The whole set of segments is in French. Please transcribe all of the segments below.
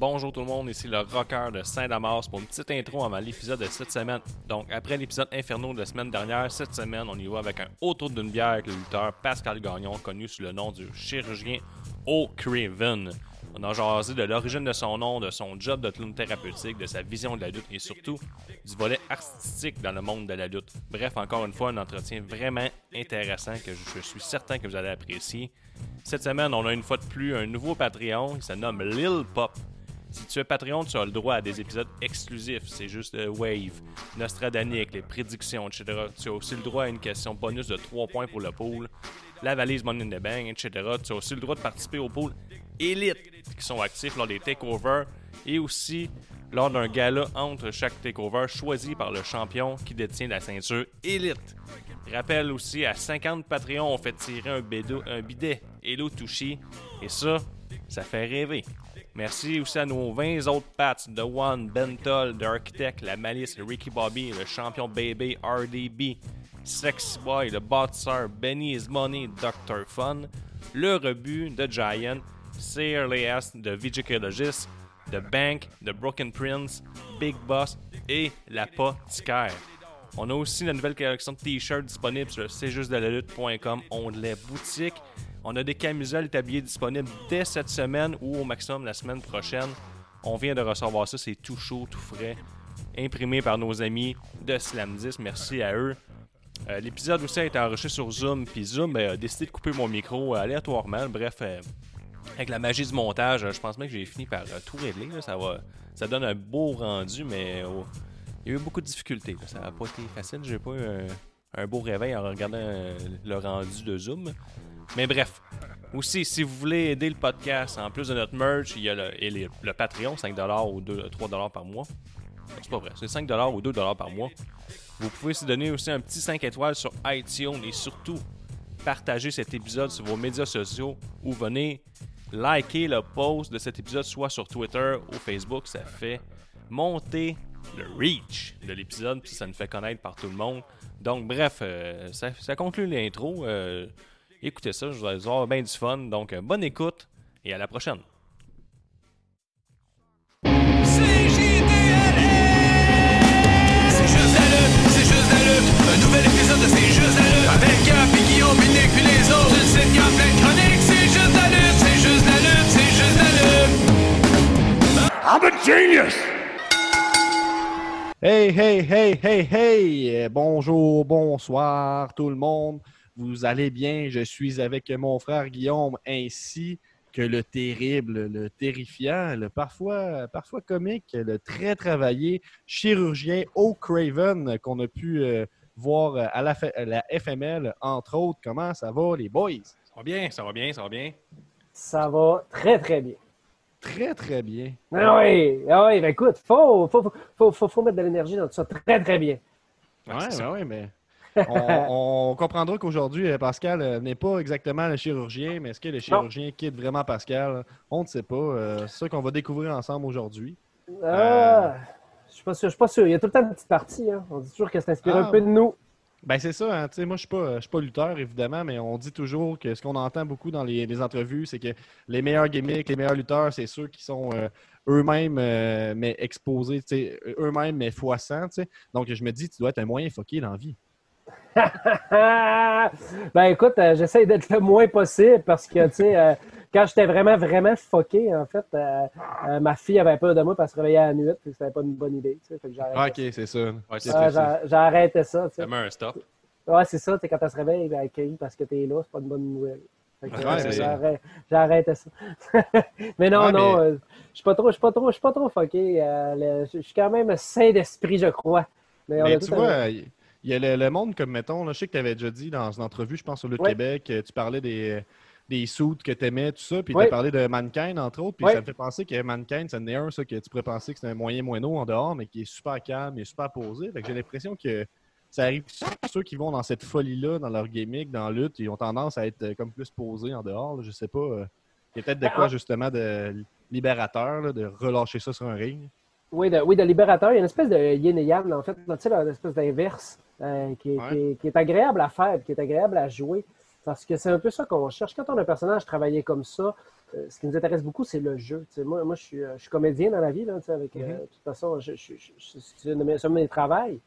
Bonjour tout le monde, ici le rocker de Saint-Damas pour une petite intro avant l'épisode de cette semaine. Donc, après l'épisode Inferno de la semaine dernière, cette semaine, on y va avec un autour d'une bière avec le lutteur Pascal Gagnon, connu sous le nom du chirurgien O'Craven. On a jasé de l'origine de son nom, de son job de clown thérapeutique, de sa vision de la lutte et surtout du volet artistique dans le monde de la lutte. Bref, encore une fois, un entretien vraiment intéressant que je suis certain que vous allez apprécier. Cette semaine, on a une fois de plus un nouveau Patreon qui se nomme Lil Pop. Si tu es Patreon, tu as le droit à des épisodes exclusifs. C'est juste euh, Wave, Nostradani avec les prédictions, etc. Tu as aussi le droit à une question bonus de 3 points pour le pool, la valise Money in the Bank, etc. Tu as aussi le droit de participer au pool Elite qui sont actifs lors des takeovers et aussi lors d'un gala entre chaque takeover choisi par le champion qui détient la ceinture Elite. Rappelle aussi à 50 Patreons, on fait tirer un, bédo, un bidet Hello Touchy et ça, ça fait rêver. Merci aussi à nos 20 autres Pats, The One, Bentol, The Architect, La Malice, Ricky Bobby, le champion Baby, RDB, Sexy Boy, le Boxer, Benny is Money, Dr. Fun, le Rebut, The Giant, CRLS, The Vigicologist, The Bank, The Broken Prince, Big Boss et La Poticaire. On a aussi la nouvelle collection de t-shirts disponible sur cjustdelalutte.com, onglet boutique. On a des camisoles tabliers disponibles dès cette semaine ou au maximum la semaine prochaine. On vient de recevoir ça, c'est tout chaud, tout frais, imprimé par nos amis de Slam 10. Merci à eux. Euh, L'épisode aussi a été enregistré sur Zoom, puis Zoom ben, a décidé de couper mon micro aléatoirement. Bref, euh, avec la magie du montage, je pense même que j'ai fini par euh, tout régler. Ça, donne un beau rendu, mais oh, il y a eu beaucoup de difficultés. Ça n'a pas été facile. J'ai pas eu un, un beau réveil en regardant le rendu de Zoom. Mais bref. Aussi, si vous voulez aider le podcast, en plus de notre merch, il y a le, le Patreon, 5$ ou 2, 3$ par mois. C'est pas vrai, c'est 5$ ou 2$ par mois. Vous pouvez se donner aussi un petit 5 étoiles sur iTunes et surtout partager cet épisode sur vos médias sociaux ou venez liker le post de cet épisode soit sur Twitter ou Facebook. Ça fait monter le reach de l'épisode puis ça nous fait connaître par tout le monde. Donc bref, euh, ça, ça conclut l'intro. Euh, écoutez ça, je vous vais avoir bien du fun. Donc euh, bonne écoute et à la prochaine. C'est juste la lutte, c'est juste la lutte. Un nouvel épisode de C'est juste la lutte. Avec Gap et Guillaume, Binic puis les autres. Une site Gap, plein de chroniques. C'est juste la lutte, c'est juste la lutte, c'est juste la lutte. I'm a genius! Hey, hey, hey, hey, hey! Bonjour, bonsoir tout le monde. Vous allez bien? Je suis avec mon frère Guillaume ainsi que le terrible, le terrifiant, le parfois, parfois comique, le très travaillé chirurgien O'Craven qu'on a pu euh, voir à la, F- à la FML, entre autres. Comment ça va, les boys? Ça va bien, ça va bien, ça va bien. Ça va très, très bien. Très, très bien. Ah oui, ah oui, ben écoute, faut, faut, faut, faut, faut, faut mettre de l'énergie dans tout ça. Très, très bien. Ouais, ouais, mais on, on comprendra qu'aujourd'hui, euh, Pascal euh, n'est pas exactement le chirurgien, mais est-ce que le chirurgien quitte vraiment Pascal? On ne sait pas. Euh, c'est ça qu'on va découvrir ensemble aujourd'hui. Ah, Je suis pas sûr, je suis pas sûr. Il y a tout le temps une petite partie. Hein. On dit toujours que c'est inspiré Ah, un peu de nous. Ben c'est ça, hein, tu sais, moi je suis pas, pas lutteur évidemment, mais on dit toujours que ce qu'on entend beaucoup dans les, les entrevues, c'est que les meilleurs gimmicks, les meilleurs lutteurs, c'est ceux qui sont euh, eux-mêmes euh, mais exposés, tu sais, eux-mêmes mais fois 100, tu sais. Donc je me dis, tu dois être un moyen foqué dans la vie. ben écoute, euh, j'essaie d'être le moins possible parce que, tu sais, euh, quand j'étais vraiment, vraiment foqué, en fait, euh, euh, ma fille avait peur de moi parce qu'elle se réveillait à la nuit, puis c'était pas une bonne idée, tu sais. Ok, c'est ça. Ouais, Ok, c'est ça. Ouais, c'est- j'ai- j'ai arrêté ça, tu sais. Un stop. Ouais, c'est ça, tu sais, quand elle se réveille, ben, elle crie parce que t'es là, c'est pas une bonne nouvelle. Ouais, c'est j'ai ça. mais non, Ouais, non, mais- euh, je suis pas trop, je suis pas trop, je suis pas trop fucké. euh, le- je suis quand même sain d'esprit, je crois. Mais, tu un- vois, il y a le, le monde comme, mettons, là, je sais que tu avais déjà dit dans une entrevue, je pense, sur le Ouais. Québec, euh, tu parlais des, des suits que tu aimais, tout ça, puis tu Ouais. as parlé de Mankind, entre autres, puis Ouais. ça me fait penser que Mankind, c'en est un, ça, que tu pourrais penser que c'est un moyen moineau en dehors, mais qui est super calme, il est super posé. Fait que j'ai l'impression que ça arrive ceux qui vont dans cette folie-là, dans leur gimmick, dans la lutte, ils ont tendance à être euh, comme plus posés en dehors, là, je sais pas. euh, Il y a peut-être de Ben, quoi, en- justement, de libérateur, là, de relâcher ça sur un ring. Oui, de, oui, de libérateur. Il y a une espèce de yin et yang, en fait, tu sais, une espèce d'inverse euh, qui, est- Ouais. qui est- qui est agréable à faire, qui est agréable à jouer. Parce que c'est un peu ça qu'on cherche. Quand on a un personnage travaillé comme ça, euh, ce qui nous intéresse beaucoup, c'est le jeu. Moi, moi je, suis, euh, je suis comédien dans la vie, là, euh, Mhm. de toute façon, je, je- c'est un de mes, travails.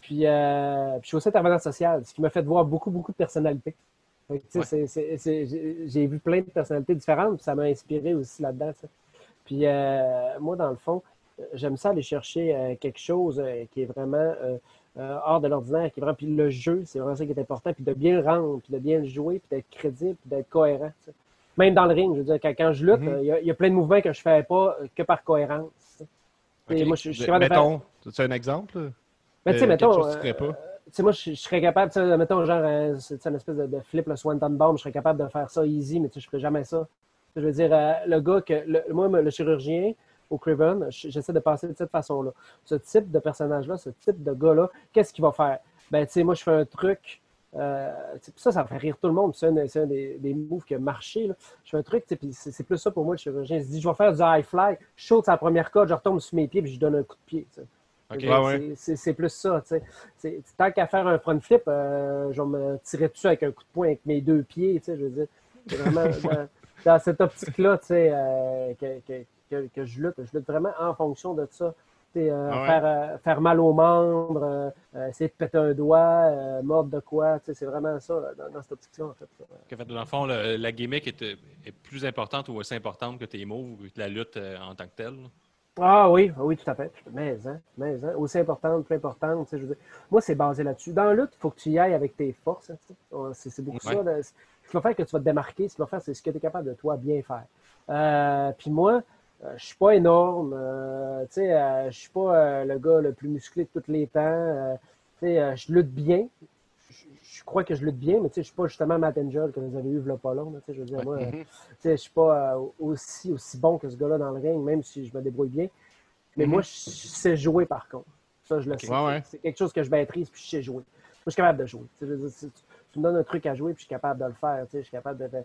Puis, euh, puis je suis aussi intervenant social, ce qui m'a fait voir beaucoup, beaucoup de personnalités. Ouais. j'ai vu plein de personnalités différentes, puis ça m'a inspiré aussi là-dedans. Puis moi, dans le fond, j'aime ça aller chercher quelque chose qui est vraiment euh, euh, hors de l'ordinaire, qui est vraiment. Puis le jeu, c'est vraiment ça qui est important, puis de bien le rendre, puis de bien le jouer, puis d'être crédible, puis d'être cohérent. Même dans le ring, je veux dire, quand, quand je lutte, Mhm. euh, il y a- il y, a plein de mouvements que je fais pas euh, que par cohérence. tu sais. Et Ok. moi, je, je suis capable de faire- Mettons, tu as un exemple? là? Mais tu sais, Euh, mettons, tu euh, pas? moi, je, je serais capable, tu sais, mettons, genre, euh, une espèce de, de flip, le Swanton Bomb, je serais capable de faire ça easy, mais tu sais, je ferais jamais ça. Je veux dire, euh, le gars que, le- moi, le chirurgien au Craven, j'essaie de passer de cette façon-là. Ce type de personnage-là, ce type de gars-là, qu'est-ce qu'il va faire? Ben, tu sais, moi, je fais un truc, euh, ça, ça fait rire tout le monde, c'est un, un des, des moves qui a marché, là. Je fais un truc, c'est plus ça pour moi, le chirurgien. Il se dit, je vais faire du high fly, je saute la première corde, je retombe sur mes pieds, puis je donne un coup de pied, tu sais. Ok. Je veux dire, Ouais, ouais. c'est- plus ça. tu sais. C'est- Tant qu'à faire un front flip, euh, je vais me tirer dessus avec un coup de poing avec mes deux pieds. tu sais, Je veux dire, c'est vraiment dans, dans cette optique-là tu sais, euh, que, que, que, que je lutte. Je lutte vraiment en fonction de ça. Euh, Ah ouais. faire, euh, faire mal aux membres, euh, essayer de péter un doigt, euh, mordre de quoi. C'est vraiment ça, là, dans, dans cette optique-là, en fait. En fait, dans le fond, le- la gimmick est, est plus importante ou aussi importante que tes moves ou que la lutte euh, en tant que telle? là. Ah oui, oui, tout à fait. Mais, hein, mais hein, aussi importante, plus importante. tu sais, je veux dire. Moi, c'est basé là-dessus. Dans la lutte, il faut que tu y ailles avec tes forces. hein, C'est beaucoup Ouais. ça. là. Ce qui va faire que tu vas te démarquer, ce qui va faire, c'est ce que tu es capable de toi bien faire. Euh, Puis moi, euh, je suis pas énorme. euh, tu sais, euh, je suis pas euh, le gars le plus musclé de tous les temps. euh, tu sais, je lutte bien. Je, crois que je lutte bien, mais tu sais, je suis pas justement Matt Angel que vous avez eu a pas long. là, tu sais, je veux dire, moi, euh, tu sais, je suis pas aussi, aussi bon que ce gars-là dans le ring, même si je me débrouille bien. Mais moi, je sais jouer par contre. Ça, je le sais. Ouais, ouais. C'est quelque chose que je maîtrise, puis je sais jouer. Moi, je suis capable de jouer. Tu me donnes un truc à jouer, puis je suis capable de le faire. Tu sais, je suis capable de,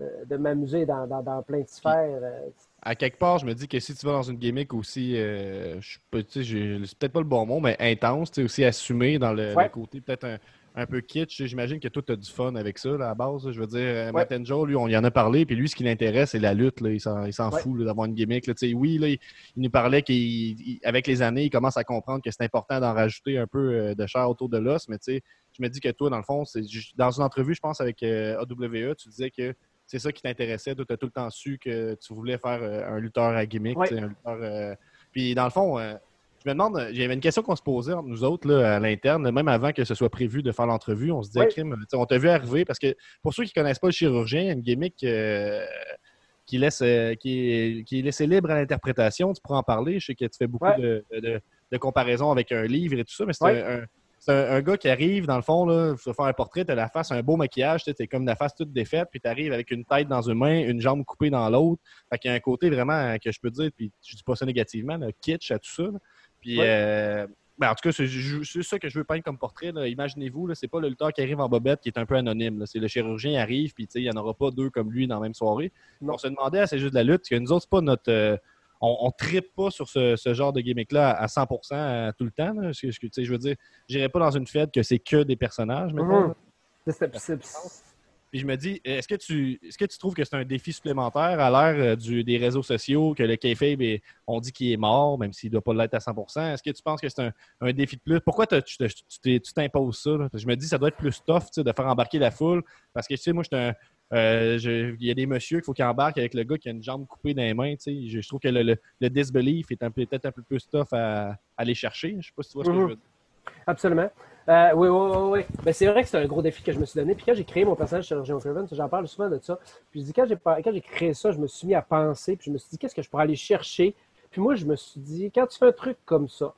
de, de- m'amuser dans, dans, dans plein de sphères. euh, À quelque part, je me dis que si tu vas dans une gimmick aussi, euh, je j'ai- c'est peut-être pas le bon mot, mais intense, aussi assumé dans le, Ouais. le côté peut-être un, un peu kitsch. J'imagine que toi, tu as du fun avec ça, là, à la base. Je veux dire, euh, Ouais. Matt Angel, lui, on y en a parlé, puis lui, ce qui l'intéresse, c'est la lutte. Là. Il s'en Ouais. fout d'avoir une gimmick. Là. Tu sais, Oui, là, il, il nous parlait qu'avec les années, il commence à comprendre que c'est important d'en rajouter un peu euh, de chair autour de l'os, mais tu sais, je me dis que toi, dans le fond, c'est dans une entrevue, je pense, avec euh, AWE, tu disais que c'est ça qui t'intéressait. Tu as tout le temps su que tu voulais faire euh, un lutteur à gimmick. Ouais. un lutteur, euh, Puis, dans le fond, euh, je me demande, il y avait une question qu'on se posait entre nous autres là, à l'interne, même avant que ce soit prévu de faire l'entrevue. On se disait, crime, on t'a vu arriver parce que pour ceux qui ne connaissent pas le chirurgien, il y a une gimmick euh, qui, laisse, euh, qui, est, qui est laissée libre à l'interprétation. Tu pourras en parler. Je sais que tu fais beaucoup de, de- de comparaisons avec un livre et tout ça, mais c'est un, c'est un, un gars qui arrive, dans le fond, là, faut faire un portrait, tu as la face, un beau maquillage, tu es comme la face toute défaite, puis tu arrives avec une tête dans une main, une jambe coupée dans l'autre. Fait qu'il y a un côté vraiment euh, que je peux dire, puis je dis pas ça négativement, là, kitsch à tout ça. là. Puis, Ouais. euh, ben, en tout cas, c'est ça que je veux peindre comme portrait. Imaginez-vous, là, c'est pas le lutteur qui arrive en bobette qui est un peu anonyme. C'est le chirurgien qui arrive, puis il n'y en aura pas deux comme lui dans la même soirée. Non. On se demandait C'est juste de la lutte, parce que nous autres, c'est pas notre. euh, on, on trippe pas sur ce, ce genre de gimmick-là à 100% à tout le temps. là. Parce que, tu sais, je veux dire, j'irai pas dans une fête que c'est que des personnages, mettons, Mhm. c'est- Puis je me dis, est-ce que tu est-ce que tu trouves que c'est un défi supplémentaire à l'ère euh, des réseaux sociaux, que le kayfabe, est- on dit qu'il est mort, même s'il ne doit pas l'être à 100%? Est-ce que tu penses que c'est un, un défi de plus? Pourquoi tu t'imposes ça? là? Je me dis, ça doit être plus tough de faire embarquer la foule. Parce que, tu sais, moi, j'étais un- euh, je- il y a des messieurs qu'il faut qu'ils embarquent avec le gars qui a une jambe coupée dans les mains. tu sais. Je, je trouve que le, le, le disbelief est peut-être un peu plus tough à, à aller chercher. Je sais pas si tu vois ce que Mhm. je veux dire. Absolument. Euh, oui, oui, oui, oui. Ben, c'est vrai que c'est un gros défi que je me suis donné. Puis quand j'ai créé mon personnage chirurgien Craven, j'en parle souvent de ça. Puis je dis, quand j'ai, créé ça, je me suis mis à penser. Puis je me suis dit, qu'est-ce que je pourrais aller chercher? Puis moi, je me suis dit, quand tu fais un truc comme ça,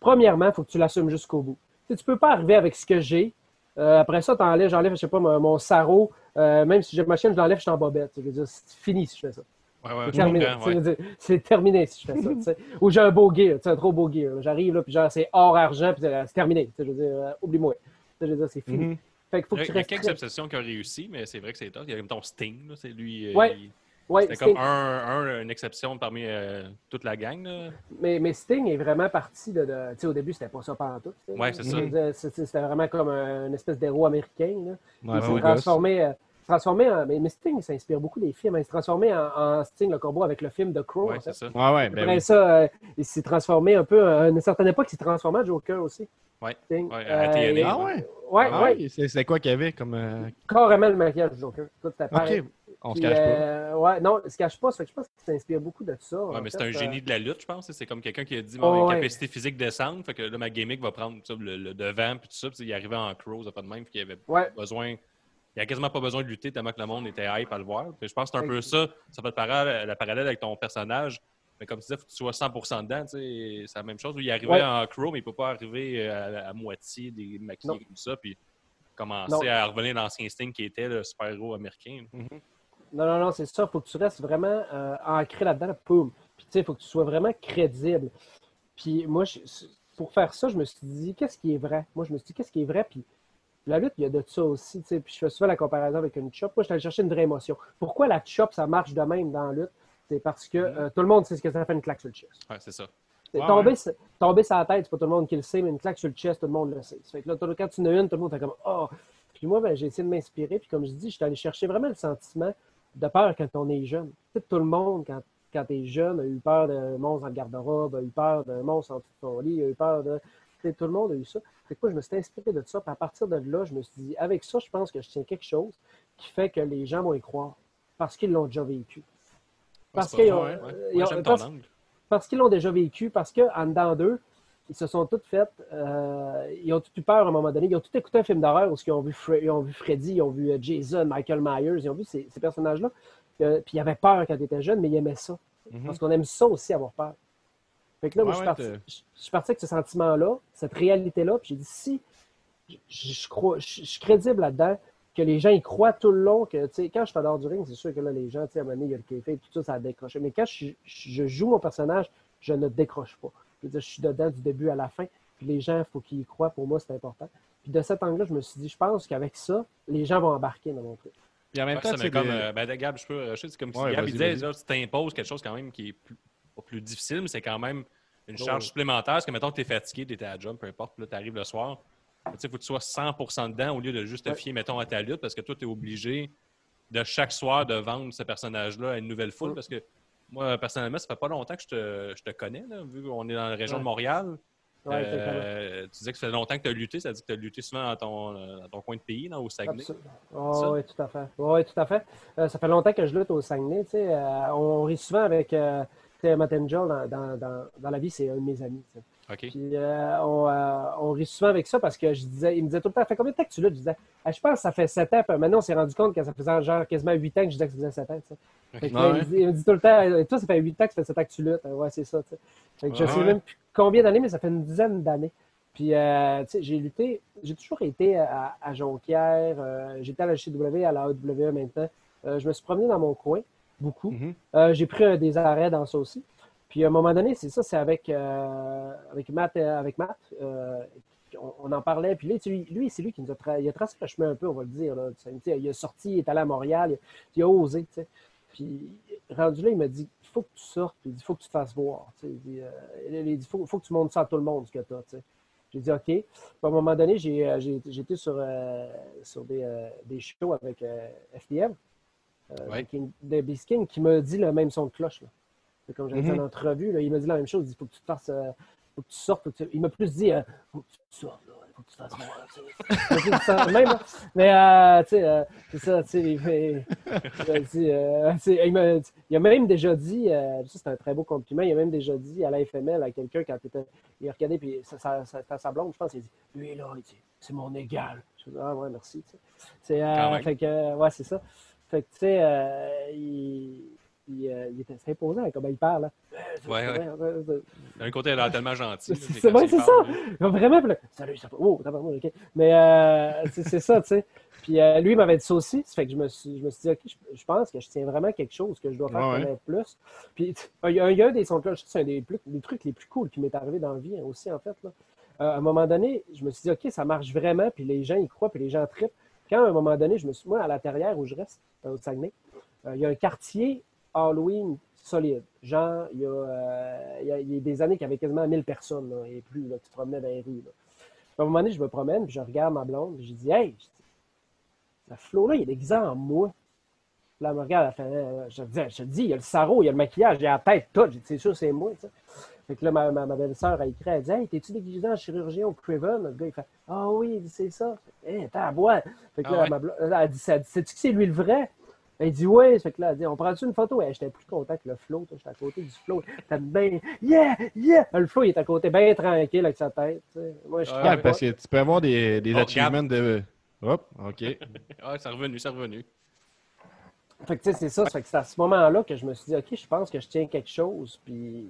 premièrement, il faut que tu l'assumes jusqu'au bout. Tu ne peux pas arriver avec ce que j'ai. Euh, après ça, t'enlèves, j'enlève, je sais pas, mon, mon sarrau. Euh, même si j'ai ma chienne, je l'enlève, je suis en bobette. Je veux dire, c'est fini si je fais ça. Ouais, ouais, C'est terminé. ouais. C'est terminé si je fais ça. Ou j'ai un beau gear, tu sais, un trop beau gear. J'arrive, là, puis genre, c'est hors argent, puis euh, c'est terminé. Je veux dire, euh, oublie-moi. Je veux dire, c'est fini. Mhm. Fait qu'il faut Il que il y a quelques très- obsessions qui ont réussi, mais c'est vrai que c'est tough. Il y a comme ton Sting, là, c'est lui. Ouais. il- Ouais, C'était comme un, un- une exception parmi euh, toute la gang. Là. mais, mais Sting est vraiment parti de. de- tu sais, au début, c'était pas ça pendant tout. Ouais, c'est ça. C'était vraiment comme un- une espèce d'héros américain. Là. Ouais, il s'est transformé. Euh, en. Mais, Sting s'inspire beaucoup des films. hein. Il s'est transformé en, en Sting le corbeau avec le film The Crow. Ouais, en fait. c'est ça. Ouais, ouais, ben Après oui. ça, euh, il s'est transformé un peu. À une certaine époque, il s'est transformé en Joker aussi. Ouais, à TNA, il- Ah ouais? Ouais, Ah ouais. ouais, c'est quoi qu'il y avait comme. euh, Carrément le maquillage du Joker. Tout à fait. Ok, on se cache pas. euh, ouais, non, il se cache pas. Ça fait que je pense qu'il s'inspire beaucoup de ça. Ouais, mais c'est un Euh, génie de la lutte, je pense. C'est comme quelqu'un qui a dit Oh, ma ouais. capacité physique descendre. Fait que là, ma gimmick va prendre ça, le, le devant puis tout ça. Puis il arrivait en crow, ça fait de même. Puis il avait Ouais, besoin. Il a quasiment pas besoin de lutter tellement que le monde était hype à le voir. Puis je pense que c'est un peu ça. Ça fait le parallèle, la parallèle avec ton personnage. Mais comme tu disais, il faut que tu sois 100% dedans. C'est la même chose. Il arrivait Ouais. en crow, mais il peut pas arriver à, à moitié des maquillés Non. comme ça. Puis commencer Non. à revenir dans l'ancien Sting qui était le super-héros américain. Non, non, non, c'est ça. Il faut que tu restes vraiment euh, ancré là-dedans. Poum. Puis, tu sais, il faut que tu sois vraiment crédible. Puis, moi, je- pour faire ça, je me suis dit, qu'est-ce qui est vrai? Moi, je me suis dit, qu'est-ce qui est vrai? Puis, la lutte, il y a de ça aussi. Puis, je fais souvent la comparaison avec une chop. Moi, je suis allé chercher une vraie émotion. Pourquoi la chop, ça marche de même dans la lutte? C'est parce que euh, tout le monde sait ce que ça fait une claque sur le chest. Ouais, c'est ça. Ouais, tomber, ouais. sur- tomber sur la tête, c'est pas tout le monde qui le sait, mais une claque sur le chest, tout le monde le sait. Fait que là, quand tu en as une, tout le monde est comme Oh! Puis moi, ben, j'ai essayé de m'inspirer, puis comme je dis, je suis allé chercher vraiment le sentiment de peur quand on est jeune. Tout le monde, quand, quand tu es jeune, a eu peur de monstres dans le garde-robe, a eu peur de monstres en dessous de ton lit, a eu peur de. Tout le monde a eu ça. Fait que moi, je me suis inspiré de ça, puis à partir de là, je me suis dit, avec ça, je pense que je tiens quelque chose qui fait que les gens vont y croire, parce qu'ils l'ont déjà vécu. Parce Ouais, c'est qu'ils ont- ouais, ouais. euh, ont- parce- parce qu'ils l'ont déjà vécu, parce qu'en dedans d'eux, ils se sont tous fait. euh, ils ont tous eu peur à un moment donné. Ils ont tous écouté un film d'horreur où ils ont, vu ils ont vu Freddy, ils ont vu euh, Jason, Michael Myers, ils ont vu ces, ces personnages-là. Euh, puis ils avaient peur quand ils étaient jeunes, mais ils aimaient ça. Mhm. Parce qu'on aime ça aussi, avoir peur. Fait que là, moi, Ouais, je, suis parti, je, je suis parti avec ce sentiment-là, cette réalité-là, puis j'ai dit si je, je crois, je, je suis crédible là-dedans, que les gens y croient tout le long, que tu sais, quand je suis dehors du ring, c'est sûr que là, les gens, tu sais, à un moment donné, il y a le café, tout ça, ça a décroché. Mais quand je, je joue mon personnage, je ne décroche pas. Je veux dire, je suis dedans du début à la fin, puis les gens, il faut qu'ils y croient, pour moi, c'est important. Puis de cet angle-là, je me suis dit, je pense qu'avec ça, les gens vont embarquer dans mon truc. Puis en même temps, c'est comme, des- euh, ben, Gab, je peux, euh, je sais, c'est comme si Ouais, Gab vas-y, il disait, vas-y. là, tu t'imposes quelque chose quand même qui est plus, pas plus difficile, mais c'est quand même une Ouais. charge supplémentaire. Parce que, mettons que tu es fatigué, tu étais à la job, peu importe, puis là, tu arrives le soir. Tu sais, il faut que tu sois 100% dedans au lieu de juste te Ouais. fier, mettons, à ta lutte, parce que toi, tu es obligé de chaque soir de vendre ce personnage-là à une nouvelle foule. Ouais. Parce que moi, personnellement, ça fait pas longtemps que je te, je te connais, là, vu qu'on est dans la région de Montréal. Ouais. Euh, tu disais que ça fait longtemps que tu as lutté, ça veut dire que tu as lutté souvent dans ton, dans ton coin de pays, au Saguenay. Ça? oui, tout à fait. Oui, tout à fait. Euh, ça fait longtemps que je lutte au Saguenay. tu sais, euh, on rit souvent avec euh, Matt Angel dans, dans, dans, dans la vie, c'est un de mes amis. Puis euh, on, euh, on rit souvent avec ça parce que je disais, il me disait tout le temps, ça fait combien de temps que tu luttes? Je disais, Ah, je pense que ça fait 7 ans. Puis maintenant, on s'est rendu compte que ça faisait genre quasiment 8 ans que je disais que ça faisait 7 ans. que Ouais. il, me dit, il me dit tout le temps, toi, ça fait 8 ans que ça fait 7 ans que tu luttes. Ouais, c'est ça. Fait que je Ouais, sais ouais. même plus combien d'années, mais ça fait une dizaine d'années. Puis, euh, tu sais, j'ai lutté, j'ai toujours été à, à Jonquière, euh, j'étais à la GCW, à la AWE maintenant. Euh, je me suis promené dans mon coin, beaucoup. Mhm. Euh, j'ai pris euh, des arrêts dans ça aussi. Puis, à un moment donné, c'est ça, c'est avec, euh, avec Matt. avec Matt on, on en parlait. Puis tu sais, lui c'est lui qui nous a, tra- il a tracé le chemin un peu, on va le dire. là. Il a sorti, il est allé à Montréal, il, il a osé. Puis, rendu là, il m'a dit il faut que tu sortes, puis il dit il faut que tu te fasses voir. tu sais. Il dit euh, il dit, faut, faut que tu montres ça à tout le monde, ce que tu as. J'ai dit OK. Puis, à un moment donné, été sur, euh, sur des, euh, des shows avec FDM, Ouais. de King- de Biskin, qui m'a dit le même son de cloche. Là. Comme j'avais dit Mhm. en entrevue, là, il m'a dit la même chose. Il dit faut que tu te fasses. euh, faut que tu sortes. faut que tu- Il m'a plus dit euh, faut que tu sortes. Là, faut que tu te fasses ça de même, là. Mais euh, tu sais, euh, c'est ça. Tu sais, il euh, il, m'a- il a même déjà dit, euh, ça c'est un très beau compliment, il a même déjà dit à la FML à quelqu'un quand il était, il a regardé, puis sa, sa, sa- sa blonde, je pense, il a dit, lui là, c'est mon égal. Je dis, ah ouais, merci. tu sais. C'est, euh, euh, ouais, c'est ça. Fait que, tu sais, euh, il, il, euh, il était imposant hein, comment il parle. Là. Ouais. D'un côté, elle a l'air tellement gentil. C'est- vrai, c'est parles, là, vraiment, là, salut, ça va? Oh, tabarnak, ok. Mais euh, c'est c'est ça, tu sais. Puis euh, lui, il m'avait dit ça aussi. Ça fait que je me suis, je me suis dit, OK, je, je pense que je tiens vraiment quelque chose que je dois faire Ouais, ouais. connaître plus. Puis il y a un, il y a un des sons c'est un des, plus, des trucs les plus cool qui m'est arrivé dans la vie hein, aussi, en fait. Là. Euh, à un moment donné, je me suis dit, OK, ça marche vraiment, puis les gens y croient, puis les gens trippent. Quand à un moment donné, je me suis, moi, à la terrière où je reste, au Saguenay, euh, il y a un quartier Halloween solide. Genre, il y a, euh, il y a, des années qu'il y avait quasiment 1000 personnes là, et plus là, qui se promenaient dans les rues. à un moment donné, je me promène, puis je regarde ma blonde, puis je dis Hey, ce flow-là, il est déguisé en moi. Là, elle me regarde, elle fait, euh, je, dis, je te dis, il y a le sarreau, il y a le maquillage, il y a la tête, tout. C'est sûr, c'est moi. tu sais. Fait que là, ma, ma, ma belle-sœur a écrit, elle dit, hey, t'es-tu déguisé en chirurgien au Craven? Le gars, il fait, ah oui, il dit, c'est ça. Hé, hey, t'as à boire. Fait que Ah là, ouais? ma blo- elle a dit, ça- sais-tu que c'est lui le vrai? Elle dit, oui. Fait que là, elle dit, on prend-tu une photo? Ouais, j'étais plus content que le flow. toi, J'étais à côté du flow. T'as bien, yeah, yeah. Le flow, il est à côté, bien tranquille avec sa tête. Moi, je Ouais, parce que tu peux avoir des, des Oh, achievements de. Hop, OK. Ah, c'est revenu, c'est revenu. Fait que tu sais, c'est ça. Fait que c'est à ce moment-là que je me suis dit, OK, je pense que je tiens quelque chose, puis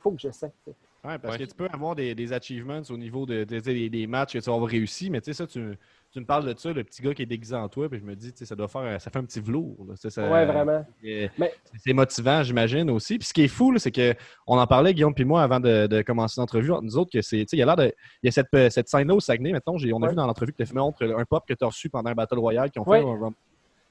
faut, que je sais. tu sais. Ouais, parce Ouais. que tu peux avoir des, des achievements au niveau de, de- des, des matchs que tu vas avoir réussi, mais tu sais, ça, tu, tu me parles de ça, le petit gars qui est déguisé en toi, puis je me dis, tu sais, ça doit faire, ça fait un petit velours. Ouais, vraiment. euh, Mais- C'est motivant, j'imagine aussi. Puis ce qui est fou, là, c'est que on en parlait, Guillaume puis moi, avant de, de commencer l'entrevue, entre nous autres, que c'est, tu sais, il y a l'air de, il y a cette, cette scène-là au Saguenay, mettons, j'ai- on a Ouais. vu dans l'entrevue que tu as fait montre un pop que tu as reçu pendant un Battle Royale qu'ils ont Ouais. fait. un rum-